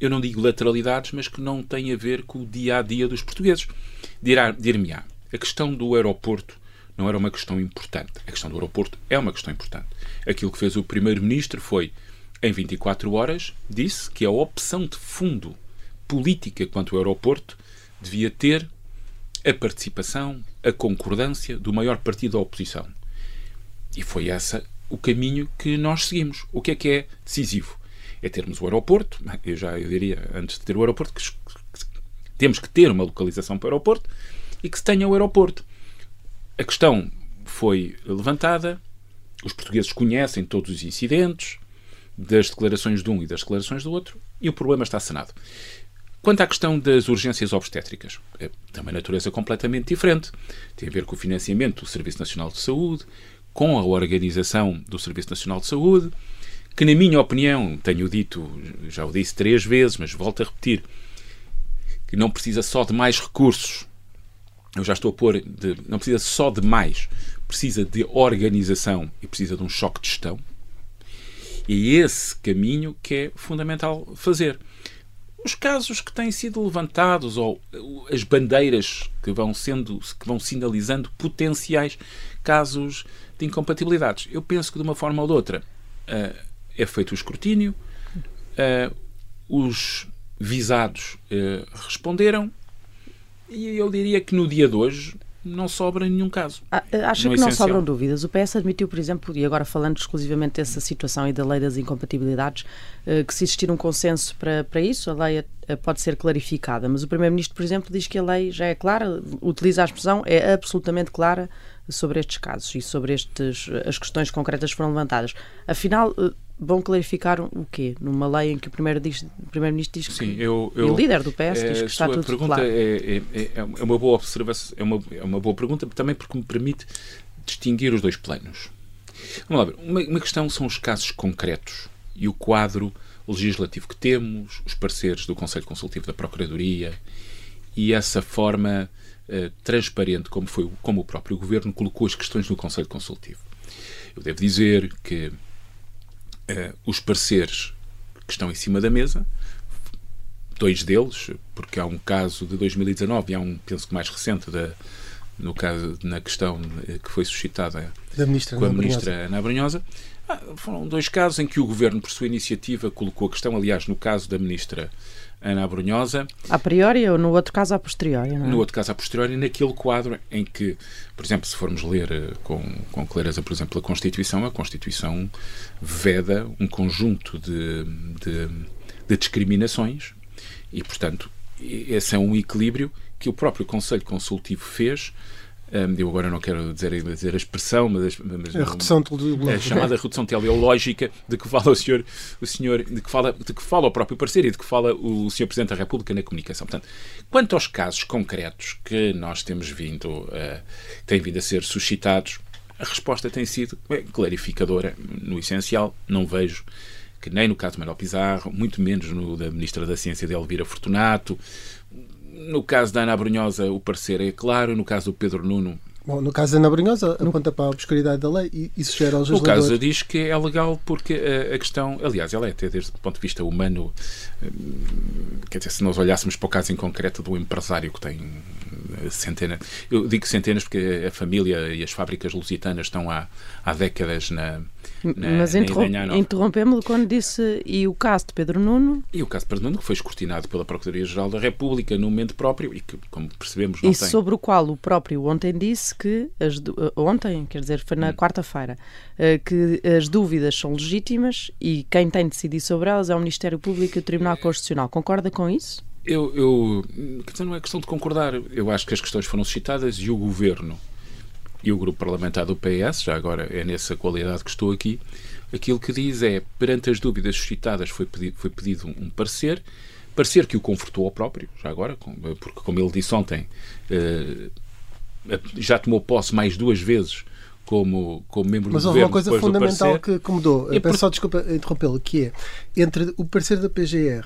eu não digo lateralidades, mas que não têm a ver com o dia a dia dos portugueses. Dir-me-á, a questão do aeroporto não era uma questão importante. A questão do aeroporto é uma questão importante. Aquilo que fez o Primeiro-Ministro foi, em 24 horas, disse que a opção de fundo política quanto ao aeroporto devia ter a participação, a concordância do maior partido da oposição. E foi esse o caminho que nós seguimos. O que é que é decisivo? É termos o aeroporto, eu já eu diria, antes de ter o aeroporto, que, que temos que ter uma localização para o aeroporto e que se tenha o aeroporto. A questão foi levantada, os portugueses conhecem todos os incidentes, das declarações de um e das declarações do outro, e o problema está sanado. Quanto à questão das urgências obstétricas, é uma natureza completamente diferente. Tem a ver com o financiamento do Serviço Nacional de Saúde, com a organização do Serviço Nacional de Saúde, que, na minha opinião, tenho dito, já o disse três vezes, mas volto a repetir, que não precisa só de mais recursos. Eu já estou a pôr, de, não precisa só de mais, precisa de organização e precisa de um choque de gestão. E é esse caminho que é fundamental fazer os casos que têm sido levantados ou as bandeiras que vão sendo que vão sinalizando potenciais casos de incompatibilidades. Eu penso que de uma forma ou de outra uh, é feito o escrutínio, uh, os visados uh, responderam e eu diria que no dia de hoje não sobra nenhum caso. Ah, Acha no que não essencial. sobram dúvidas? O PS admitiu, por exemplo, e agora falando exclusivamente dessa situação e da lei das incompatibilidades, eh, que se existir um consenso para, para isso, a lei eh, pode ser clarificada. Mas o Primeiro-Ministro, por exemplo, diz que a lei já é clara, utiliza a expressão, é absolutamente clara sobre estes casos e sobre estes, as questões concretas que foram levantadas. Afinal, vão clarificar o quê? Numa lei em que o Primeiro-Ministro Primeiro diz que. Sim, eu, e eu, o líder do PS diz eh, que está tudo pergunta claro. é, é, é uma boa observação, é uma, é uma boa pergunta também porque me permite distinguir os dois planos. Vamos lá ver, uma, uma questão são os casos concretos e o quadro legislativo que temos, os pareceres do Conselho Consultivo da Procuradoria e essa forma eh, transparente como foi como o próprio governo colocou as questões no Conselho Consultivo. Eu devo dizer que eh, os pareceres que estão em cima da mesa, dois deles, porque há um caso de 2019 e há um, penso que mais recente, da, no caso, na questão eh, que foi suscitada Da ministra com a Ana Brunhosa. ministra Ana Brunhosa. Ah, foram dois casos em que o governo, por sua iniciativa, colocou a questão, aliás, no caso da ministra Ana Brunhosa, A priori ou no outro caso a posteriori, não é? no outro caso a posteriori, naquele quadro em que, por exemplo, se formos ler eh, com, com clareza, por exemplo, a Constituição, a Constituição veda um conjunto de, de, de discriminações e, portanto, esse é um equilíbrio que o próprio Conselho Consultivo fez. Eu agora não quero dizer, dizer a expressão, mas, mas A redução de a chamada redução teleológica de que fala o senhor, o senhor de, que fala, de que fala o próprio parecer e de que fala o senhor Presidente da República na comunicação. Portanto, quanto aos casos concretos que nós temos vindo, eh, têm vindo a ser suscitados, a resposta tem sido eh, clarificadora, no essencial. Não vejo que nem no caso de Manuel Pizarro, muito menos no da Ministra da Ciência de Elvira Fortunato, no caso da Ana Brunhosa, o parecer é claro. No caso do Pedro Nuno, Bom, no caso da Ana Brunhosa, aponta para a obscuridade da lei e isso gera aos O caso diz que é legal porque a, a questão, aliás, ela é até desde o ponto de vista humano, hum, quer dizer, se nós olhássemos para o caso em concreto do empresário que tem eh, centenas, eu digo centenas porque a família e as fábricas lusitanas estão há, há décadas na, na, Mas na interrom Idanha Nova. interrompemos-lo quando disse e o caso de Pedro Nuno E o caso de Pedro Nuno, que foi escrutinado pela Procuradoria-Geral da República no momento próprio e que, como percebemos, não e tem... sobre o qual o próprio ontem disse que as eh, ontem, quer dizer, foi na Hum. quarta-feira, eh, que as dúvidas são legítimas e quem tem de decidir sobre elas é o Ministério Público e o Tribunal Constitucional. Concorda com isso? Eu, eu não é questão de concordar. Eu acho que as questões foram suscitadas e o governo e o grupo parlamentar do PS, já agora é nessa qualidade que estou aqui, aquilo que diz é, perante as dúvidas suscitadas foi pedido, foi pedido um, parecer, parecer que o confortou ao próprio, já agora, porque como ele disse ontem, eh, já tomou posse mais duas vezes como, como membro Mas do houve governo uma coisa fundamental que, que mudou. Eu peço por- só desculpa interrompê-lo, que é entre o parecer da PGR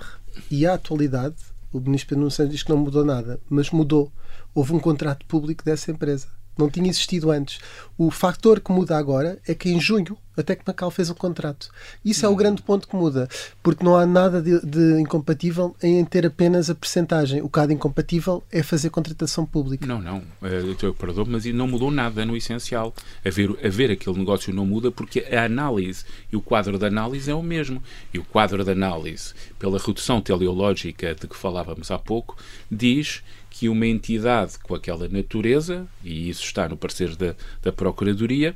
e a atualidade, o ministro Pedro Nuno Santos diz que não mudou nada, mas mudou. Houve um contrato público dessa empresa. Não tinha existido antes. O fator que muda agora é que em junho a Tecmacal fez o contrato. Isso é o grande ponto que muda, porque não há nada de, de incompatível em ter apenas a percentagem. O que há de incompatível é fazer contratação pública. Não, não, eh, eu estou operador, mas não mudou nada no essencial. Haver, haver aquele negócio não muda porque a análise e o quadro de análise é o mesmo. E o quadro de análise, pela redução teleológica de que falávamos há pouco, diz que uma entidade com aquela natureza, e isso está no parecer da, da Procuradoria,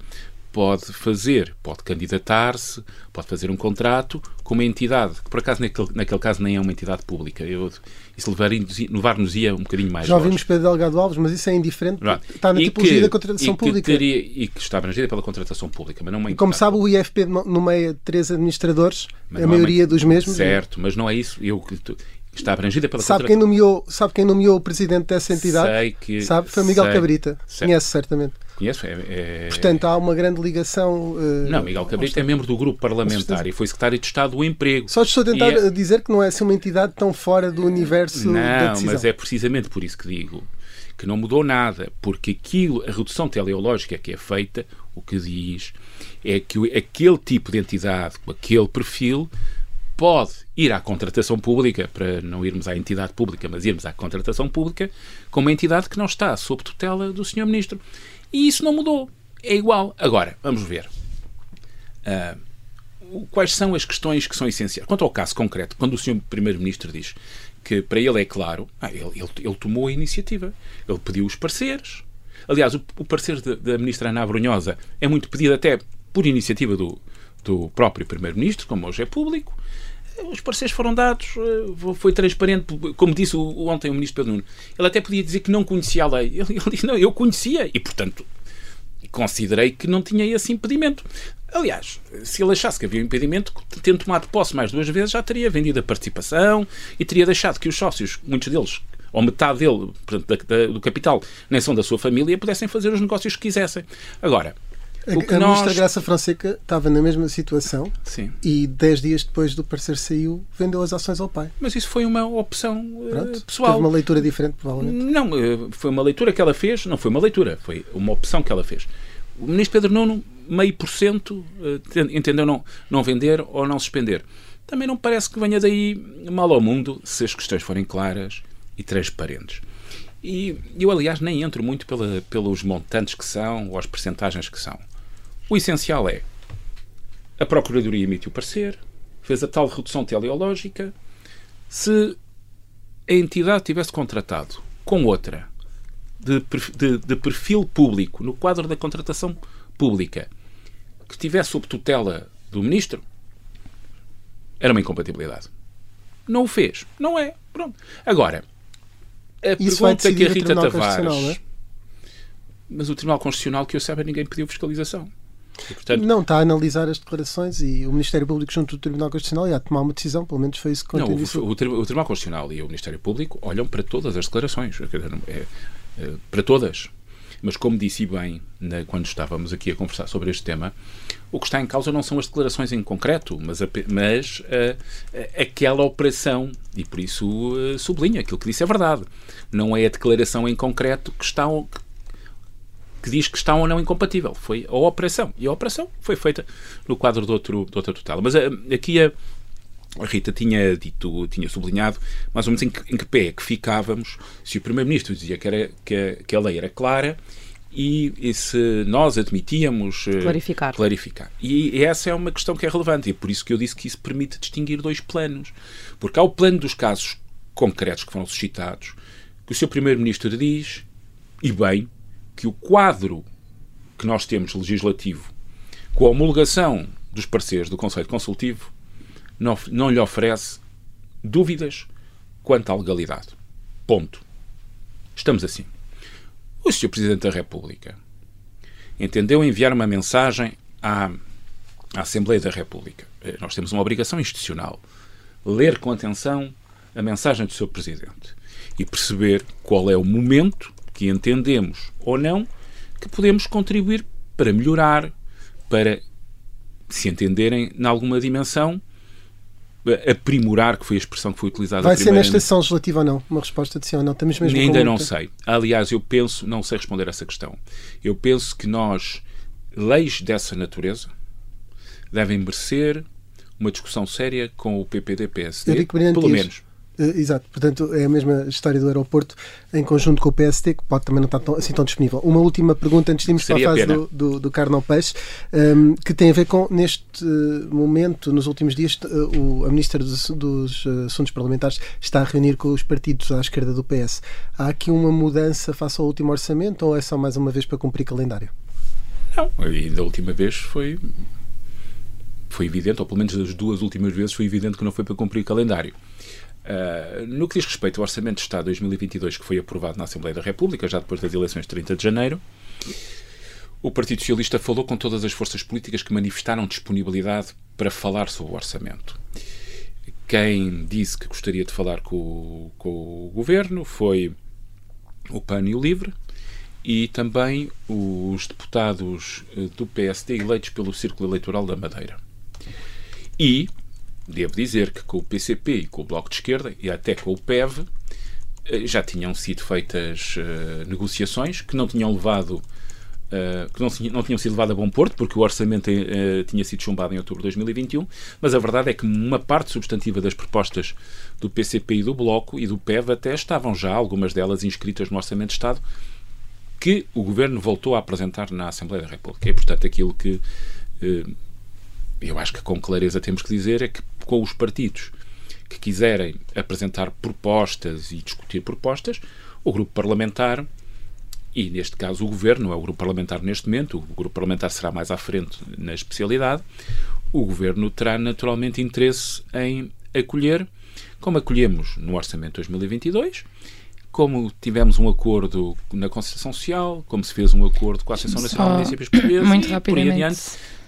pode fazer, pode candidatar-se, pode fazer um contrato com uma entidade, que por acaso naquele, naquele caso nem é uma entidade pública. Eu, isso levar-nos levar ia um bocadinho mais Já ouvimos Pedro Delgado Alves, mas isso é indiferente. Pronto. Está na E tipologia que- da contratação pública. teria- e que está abrangida pela contratação pública, mas não uma E como sabe, o IFP no- nomeia três administradores, Mas a não é maioria uma- dos mesmos. Certo, mas não é isso. Eu, está abrangida pela Sabe quem, nomeou, sabe quem nomeou o presidente dessa entidade? Sei que- sabe? Foi Miguel sei. Cabrita. Sei. Conhece certamente. Conheço? É, é- Portanto, há uma grande ligação. eh, Não, Miguel Cabrita é membro do grupo parlamentar e foi secretário de Estado do Emprego. Só estou a tentar é- dizer que não é assim uma entidade tão fora do universo da Não, decisão. mas é precisamente por isso que digo que não mudou nada, porque aquilo, a redução teleológica que é feita, o que diz é que aquele tipo de entidade, com aquele perfil, pode ir à contratação pública, para não irmos à entidade pública, mas irmos à contratação pública, com uma entidade que não está sob tutela do Sr. Ministro. E isso não mudou. É igual. Agora, vamos ver. O- quais são as questões que são essenciais? Quanto ao caso concreto, quando o Sr. Primeiro-Ministro diz que para ele é claro, ah, ele, ele- ele tomou a iniciativa, ele pediu os pareceres. Aliás, o, o da Ministra Ana Brunhosa é muito pedido até por iniciativa do, do próprio Primeiro-Ministro, como hoje é público. Os pareceres foram dados, eh, foi transparente, como disse ontem o Ministro Pedro Nuno. Ele até podia dizer que não conhecia a lei. Ele, ele disse, não, eu conhecia. E, portanto, considerei que não tinha esse impedimento. Aliás, se ele achasse que havia um impedimento, tendo tomado posse mais duas vezes, já teria vendido a participação e teria deixado que os sócios, muitos deles, ou metade dele, portanto, da- da- do capital, nem são da sua família, pudessem fazer os negócios que quisessem. Agora, o que a nós... ministra Graça Fonseca estava na mesma situação Sim. e dez dias depois do parecer saiu, vendeu as ações ao pai. Mas isso foi uma opção eh, Pronto. pessoal. Teve uma leitura diferente, provavelmente. Não, eh, foi uma leitura que ela fez, não foi uma leitura, foi uma opção que ela fez. O ministro Pedro Nuno meio por cento eh, entendeu não, não vender ou não suspender. Também não parece que venha daí mal ao mundo se as questões forem claras e transparentes. E eu, aliás, nem entro muito pela, pelos montantes que são ou as percentagens que são. O essencial é a Procuradoria emitiu o parecer, fez a tal redução teleológica. Se a entidade tivesse contratado com outra de, de, de perfil público no quadro da contratação pública que estivesse sob tutela do ministro, era uma incompatibilidade. Não o fez. Não é. Pronto. Agora, a Isso pergunta que a Rita Tavares. É? Mas o Tribunal Constitucional, que eu saiba, ninguém pediu fiscalização. E, portanto, Não, está a analisar as declarações e o Ministério Público junto do Tribunal Constitucional ia tomar uma decisão, pelo menos foi isso que Não, o, o, o Tribunal Constitucional e o Ministério Público olham para todas as declarações. É, é, para todas. Mas, como disse bem na- quando estávamos aqui a conversar sobre este tema, o que está em causa não são as declarações em concreto, mas, ape- mas ah, ah, aquela operação. E por isso ah, sublinho aquilo que disse é verdade. Não é a declaração em concreto que está. que que diz que está ou não incompatível. Foi a operação. E a operação foi feita no quadro de, outro, de outra tutela. Mas ah, aqui a, a Rita tinha dito, tinha sublinhado mais ou menos em que, em que pé é que ficávamos se o Primeiro-Ministro dizia que, era, que, a, que a lei era clara e, e se nós admitíamos eh, Clarificar. clarificar. E, e essa é uma questão que é relevante e é por isso que eu disse que isso permite distinguir dois planos. Porque há o plano dos casos concretos que foram suscitados, que o seu Primeiro-Ministro diz, e bem, que o quadro que nós temos legislativo, com a homologação dos pareceres do Conselho Consultivo, não, não lhe oferece dúvidas quanto à legalidade. Ponto. Estamos assim. O Sr. Presidente da República entendeu enviar uma mensagem à, à Assembleia da República. Eh, Nós temos uma obrigação institucional. Ler com atenção a mensagem do Sr. Presidente e perceber qual é o momento que entendemos ou não que podemos contribuir para melhorar, para, se entenderem, em alguma dimensão, aprimorar, que foi a expressão que foi utilizada Vai ser nesta sessão legislativa ou não? Uma resposta de sim ou não? Estamos mesmo Ainda não sei. Aliás, eu penso, não sei responder a essa questão. Eu penso que nós, leis dessa natureza, devem merecer uma discussão séria com o PPD-PSD, pelo menos. Eh, Exato, portanto é a mesma história do aeroporto em conjunto com o PST, que pode também não estar tão- assim tão disponível. Uma última pergunta antes de irmos para a fase do, do, do carne ao peixe, ehm, que tem a ver com, neste eh, momento, nos últimos dias, eh, o, a Ministra dos, dos, Assuntos Parlamentares está a reunir com os partidos à esquerda do PS. Há aqui uma mudança face ao último orçamento ou é só mais uma vez para cumprir calendário? Não, e da última vez foi foi evidente, ou pelo menos das duas últimas vezes foi evidente que não foi para cumprir calendário. Ah, no que diz respeito ao Orçamento de Estado 2022, que foi aprovado na Assembleia da República, já depois das eleições de 30 de janeiro, o Partido Socialista falou com todas as forças políticas que manifestaram disponibilidade para falar sobre o orçamento. Quem disse que gostaria de falar com o, com o governo foi o PAN e o LIVRE e também os deputados eh, do PSD eleitos pelo Círculo Eleitoral da Madeira. E devo dizer que com o PCP e com o Bloco de Esquerda e até com o PEV eh, já tinham sido feitas eh, negociações que não tinham levado eh, que não, não tinham sido levadas a bom porto, porque o orçamento eh, tinha sido chumbado em outubro de 2021, mas a verdade é que uma parte substantiva das propostas do PCP e do Bloco e do PEV até estavam já, algumas delas inscritas no Orçamento de Estado, que o Governo voltou a apresentar na Assembleia da República. E, portanto, aquilo que eu acho que com clareza temos que dizer é que com os partidos que quiserem apresentar propostas e discutir propostas, o grupo parlamentar e neste caso o governo, não é o grupo parlamentar neste momento, o grupo parlamentar será mais à frente na especialidade, o governo terá naturalmente interesse em acolher, como acolhemos no Orçamento 2022, como tivemos um acordo na Constituição Social, como se fez um acordo com a Associação Nacional de Municípios Portugueses, muito e por aí rapidamente. adiante,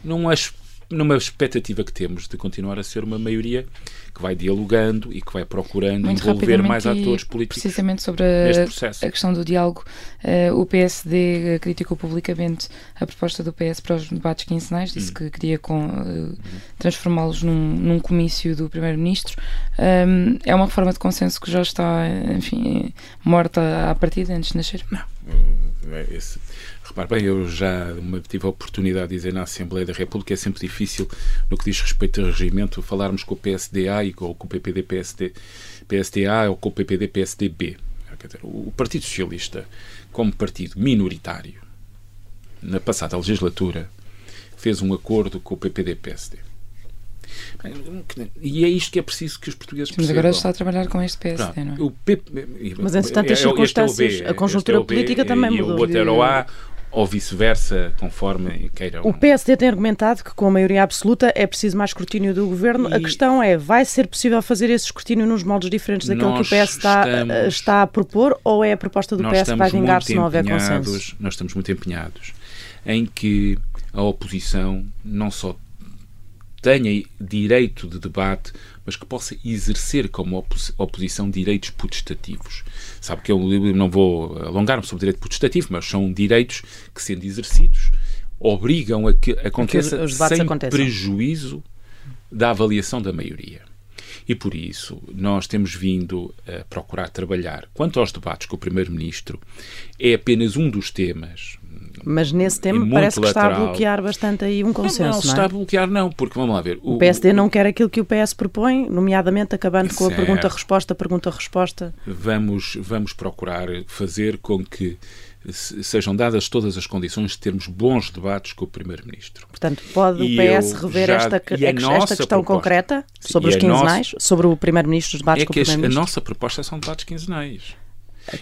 num as- numa expectativa que temos de continuar a ser uma maioria que vai dialogando e que vai procurando Muito envolver mais atores políticos Precisamente sobre a, processo. a questão do diálogo, eh, o PSD criticou publicamente a proposta do PS para os debates quinzenais, disse Hum. que queria eh, transformá-los num, num comício do Primeiro-Ministro. Um, é uma reforma de consenso que já está, enfim, morta à partida antes de nascer. é esse. Repare bem, eu já tive a oportunidade de dizer na Assembleia da República é sempre difícil, no que diz respeito ao regimento, falarmos com o PSDA e com, com o PPD-PSD, PSDA ou com o PPD-PSDB. O Partido Socialista, como partido minoritário, na passada legislatura, fez um acordo com o PPD-PSD. E é isto que é preciso que os portugueses Mas percebam. agora está a trabalhar com este PSD, não é? O PP, Mas, entretanto, as é- este é o circunstâncias, B, a conjuntura é o B, política também e mudou. o outro era o A, ou vice-versa, conforme queiram. O PSD tem argumentado que com a maioria absoluta é preciso mais escrutínio do governo. A E- questão é, vai ser possível fazer esse escrutínio nos moldes diferentes daquele que o PS está, estamos- está a propor ou é a proposta do PS que vai vingar se não houver consenso? Nós estamos muito empenhados em que a oposição não só tenha direito de debate, mas que possa exercer como opos- oposição direitos potestativos. Sabe que eu não vou alongar-me sobre o direito potestativo, mas são direitos que, sendo exercidos, obrigam a que aconteça os debates sem aconteçam. prejuízo da avaliação da maioria. E por isso nós temos vindo a procurar trabalhar. Quanto aos debates com o Primeiro-Ministro, é apenas um dos temas. Mas nesse tema parece que está a lateral. bloquear bastante aí um não, consenso, se não, está é? a bloquear, não, porque vamos lá ver. O PSD não quer aquilo que o PS propõe, nomeadamente acabando com a Certo. pergunta-resposta, pergunta-resposta. Vamos, vamos procurar fazer com que se- sejam dadas todas as condições de termos bons debates com o Primeiro-Ministro. Portanto, pode E o PS rever já- esta, esta questão proposta- concreta sobre os a nossa- quinzenais, sobre o Primeiro-Ministro, os debates é com o que as- a Primeiro-Ministro? nossa proposta são debates quinzenais.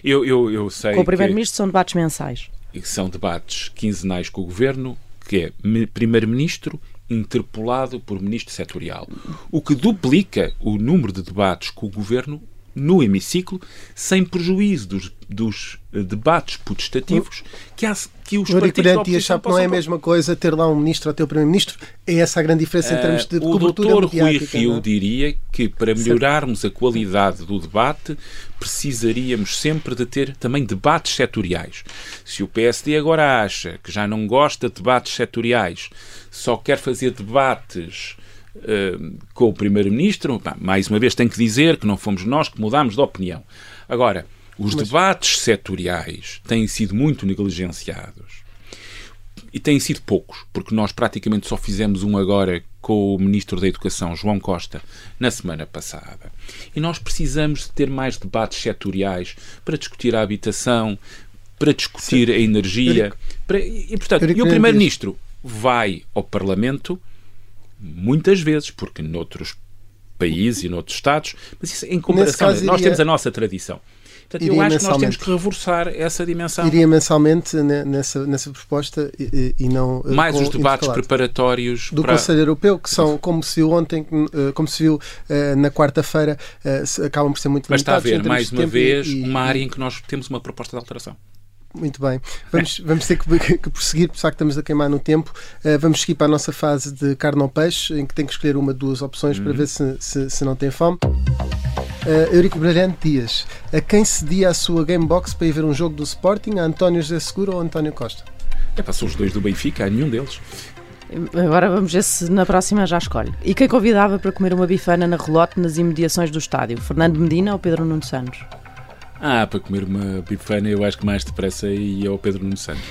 Eu, eu, eu sei Com o Primeiro-Ministro são debates mensais. São debates quinzenais com o Governo, que é me- Primeiro-Ministro interpelado por Ministro Setorial, o que duplica o número de debates com o Governo no hemiciclo, sem prejuízo dos, dos eh, debates potestativos que, há, que os O Eurico partidos oposição achar que não é a mesma coisa ter lá um ministro ou ter o primeiro-ministro. É essa a grande diferença em termos de o cobertura doutor Rui. Rio é? diria que para melhorarmos a qualidade do debate precisaríamos sempre de ter também debates setoriais. Se o PSD agora acha que já não gosta de debates setoriais, só quer fazer debates eh, com o Primeiro-Ministro, mais uma vez tenho que dizer que não fomos nós que mudámos de opinião. Agora, os debates setoriais têm sido muito negligenciados e têm sido poucos, porque nós praticamente só fizemos um agora com o Ministro da Educação, João Costa, na semana passada. E nós precisamos de ter mais debates setoriais para discutir a habitação, para discutir a energia. para- e, portanto, e o. Primeiro-Ministro vai ao Parlamento muitas vezes, porque noutros países e noutros Estados, mas isso em comparação, caso, nós iria- temos a nossa tradição. Portanto, eu iria acho que nós temos que reforçar essa dimensão. Iria mensalmente ne- nessa, nessa proposta e, e não. eh, Mais com os debates preparatórios do para... Conselho Europeu, que são, como se viu ontem, eh, como se viu eh, na quarta-feira, acabam por ser muito Mas está a limitados em haver, mais uma vez, e- uma área em que nós temos uma proposta de alteração. Muito bem. Vamos, vamos ter que, que prosseguir, porque que estamos a queimar no tempo. Eh, vamos seguir para a nossa fase de carne ou peixe, em que tem que escolher uma, duas opções Uhum. para ver se, se, se não tem fome. Eh, Eurico Brilhante Dias, a quem cedia a sua Gamebox para ir ver um jogo do Sporting? A António José Seguro ou António Costa? É para são os dois do Benfica, há nenhum deles. Agora vamos ver se na próxima já escolhe. E quem convidava para comer uma bifana na relote nas imediações do estádio? Fernando Medina ou Pedro Nuno Santos? Ah, para comer uma bifana eu acho que mais depressa ia ao Pedro Nuno Santos.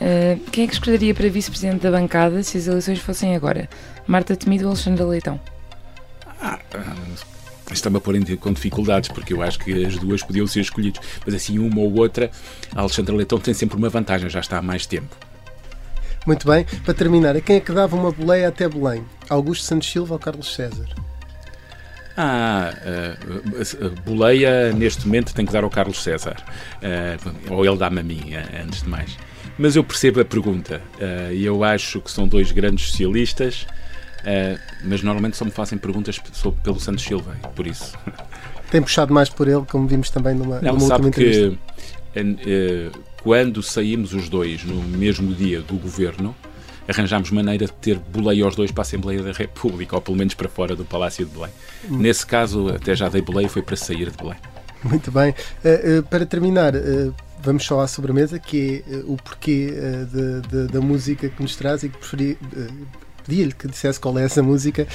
Uh, quem é que escolheria para vice-presidente da bancada se as eleições fossem agora? Marta Temido ou Alexandra Leitão? Ah, Está-me a pôr em- com dificuldades, porque eu acho que as duas podiam ser escolhidas. Mas assim, uma ou outra, a Alexandra Leitão tem sempre uma vantagem, já está há mais tempo. Muito bem. Para terminar, a quem é que dava uma boleia até Belém? Augusto Santos Silva ou Carlos César? Ah, a boleia neste momento tem que dar ao Carlos César. Ah, ou ele dá-me a mim, antes de mais. Mas eu percebo a pergunta. E eu acho que são dois grandes socialistas, mas normalmente só me fazem perguntas sobre, pelo Santos Silva, por isso. Tem puxado mais por ele, como vimos também numa, Não, numa sabe última entrevista. que quando saímos os dois no mesmo dia do governo, arranjámos maneira de ter boleia aos dois para a Assembleia da República, ou pelo menos para fora do Palácio de Belém. Hum. Nesse caso, até já dei boleia, foi para sair de Belém. Muito bem. Uh, uh, para terminar, uh, vamos só à sobremesa, que é o porquê de- de- da música que nos traz e que preferi. Pedia-lhe que dissesse qual é essa música.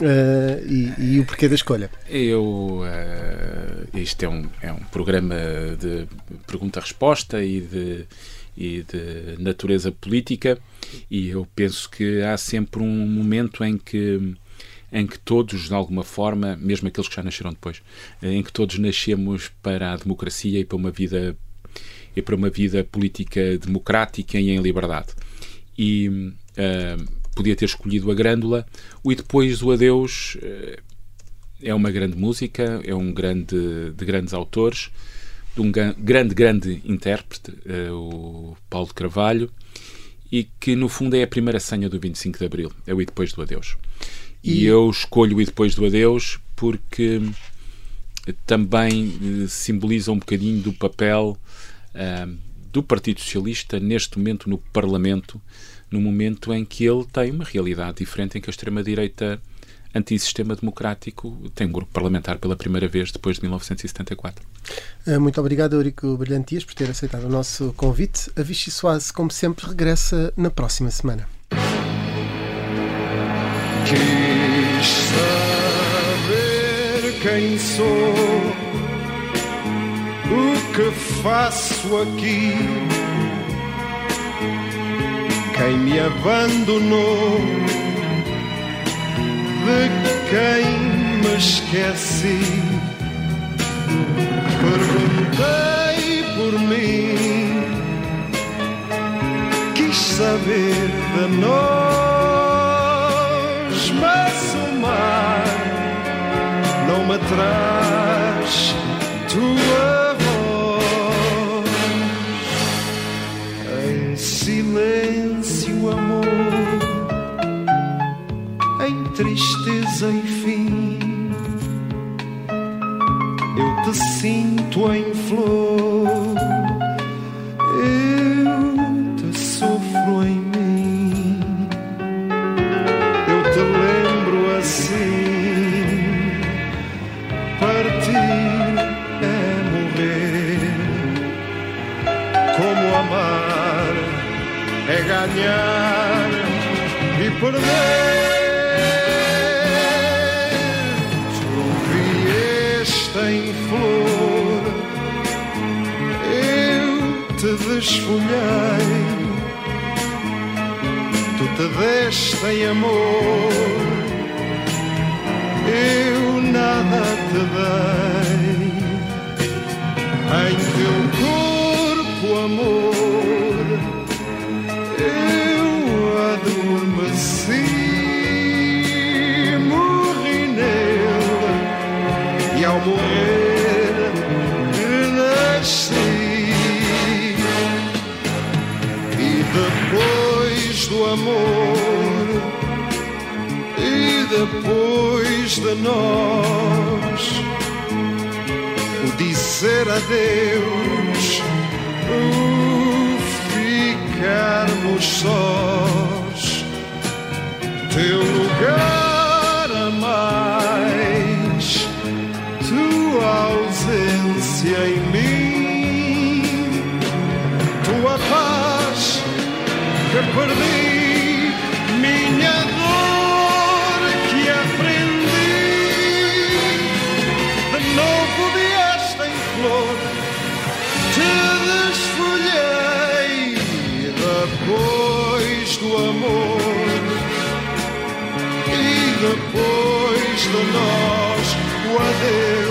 Uh, e, e, o porquê da escolha? Eu. Uh, isto é um, é um programa de pergunta-resposta e de, e de natureza política, e eu penso que há sempre um momento em que em que todos, de alguma forma, mesmo aqueles que já nasceram depois, em que todos nascemos para a democracia e para uma vida e para uma vida política democrática e em liberdade. E uh, podia ter escolhido a Grândola, o E Depois do Adeus uh, é uma grande música, é um grande de grandes autores, de um grande, grande intérprete, uh, o Paulo de Carvalho, e que no fundo é a primeira senha do 25 de Abril, é o E Depois do Adeus. E, e eu escolho o E Depois do Adeus porque também simboliza um bocadinho do papel uh, do Partido Socialista neste momento no Parlamento, no momento em que ele tem uma realidade diferente, em que a extrema-direita antissistema democrático tem um grupo parlamentar pela primeira vez depois de 1974. Ah, muito obrigado, Eurico Brilhantias, por ter aceitado o nosso convite. A Vichy Soase, como sempre, regressa na próxima semana. Quis saber quem sou o que faço aqui? Quem me abandonou? De quem me esqueci? Perguntei por mim, quis saber de nós, mas o mar não me traz tua sinto em flor, eu te sofro em mim. Eu te lembro assim, partir é morrer, como amar é ganhar e perder. Desfolhei, tu te deste em amor, eu nada te dei. Depois do amor, e depois de nós, o dizer adeus. Uh, ficarmos sós, teu lugar perdi, minha dor que aprendi. De novo vieste em flor, te desfolhei depois do amor e depois de nós o adeus.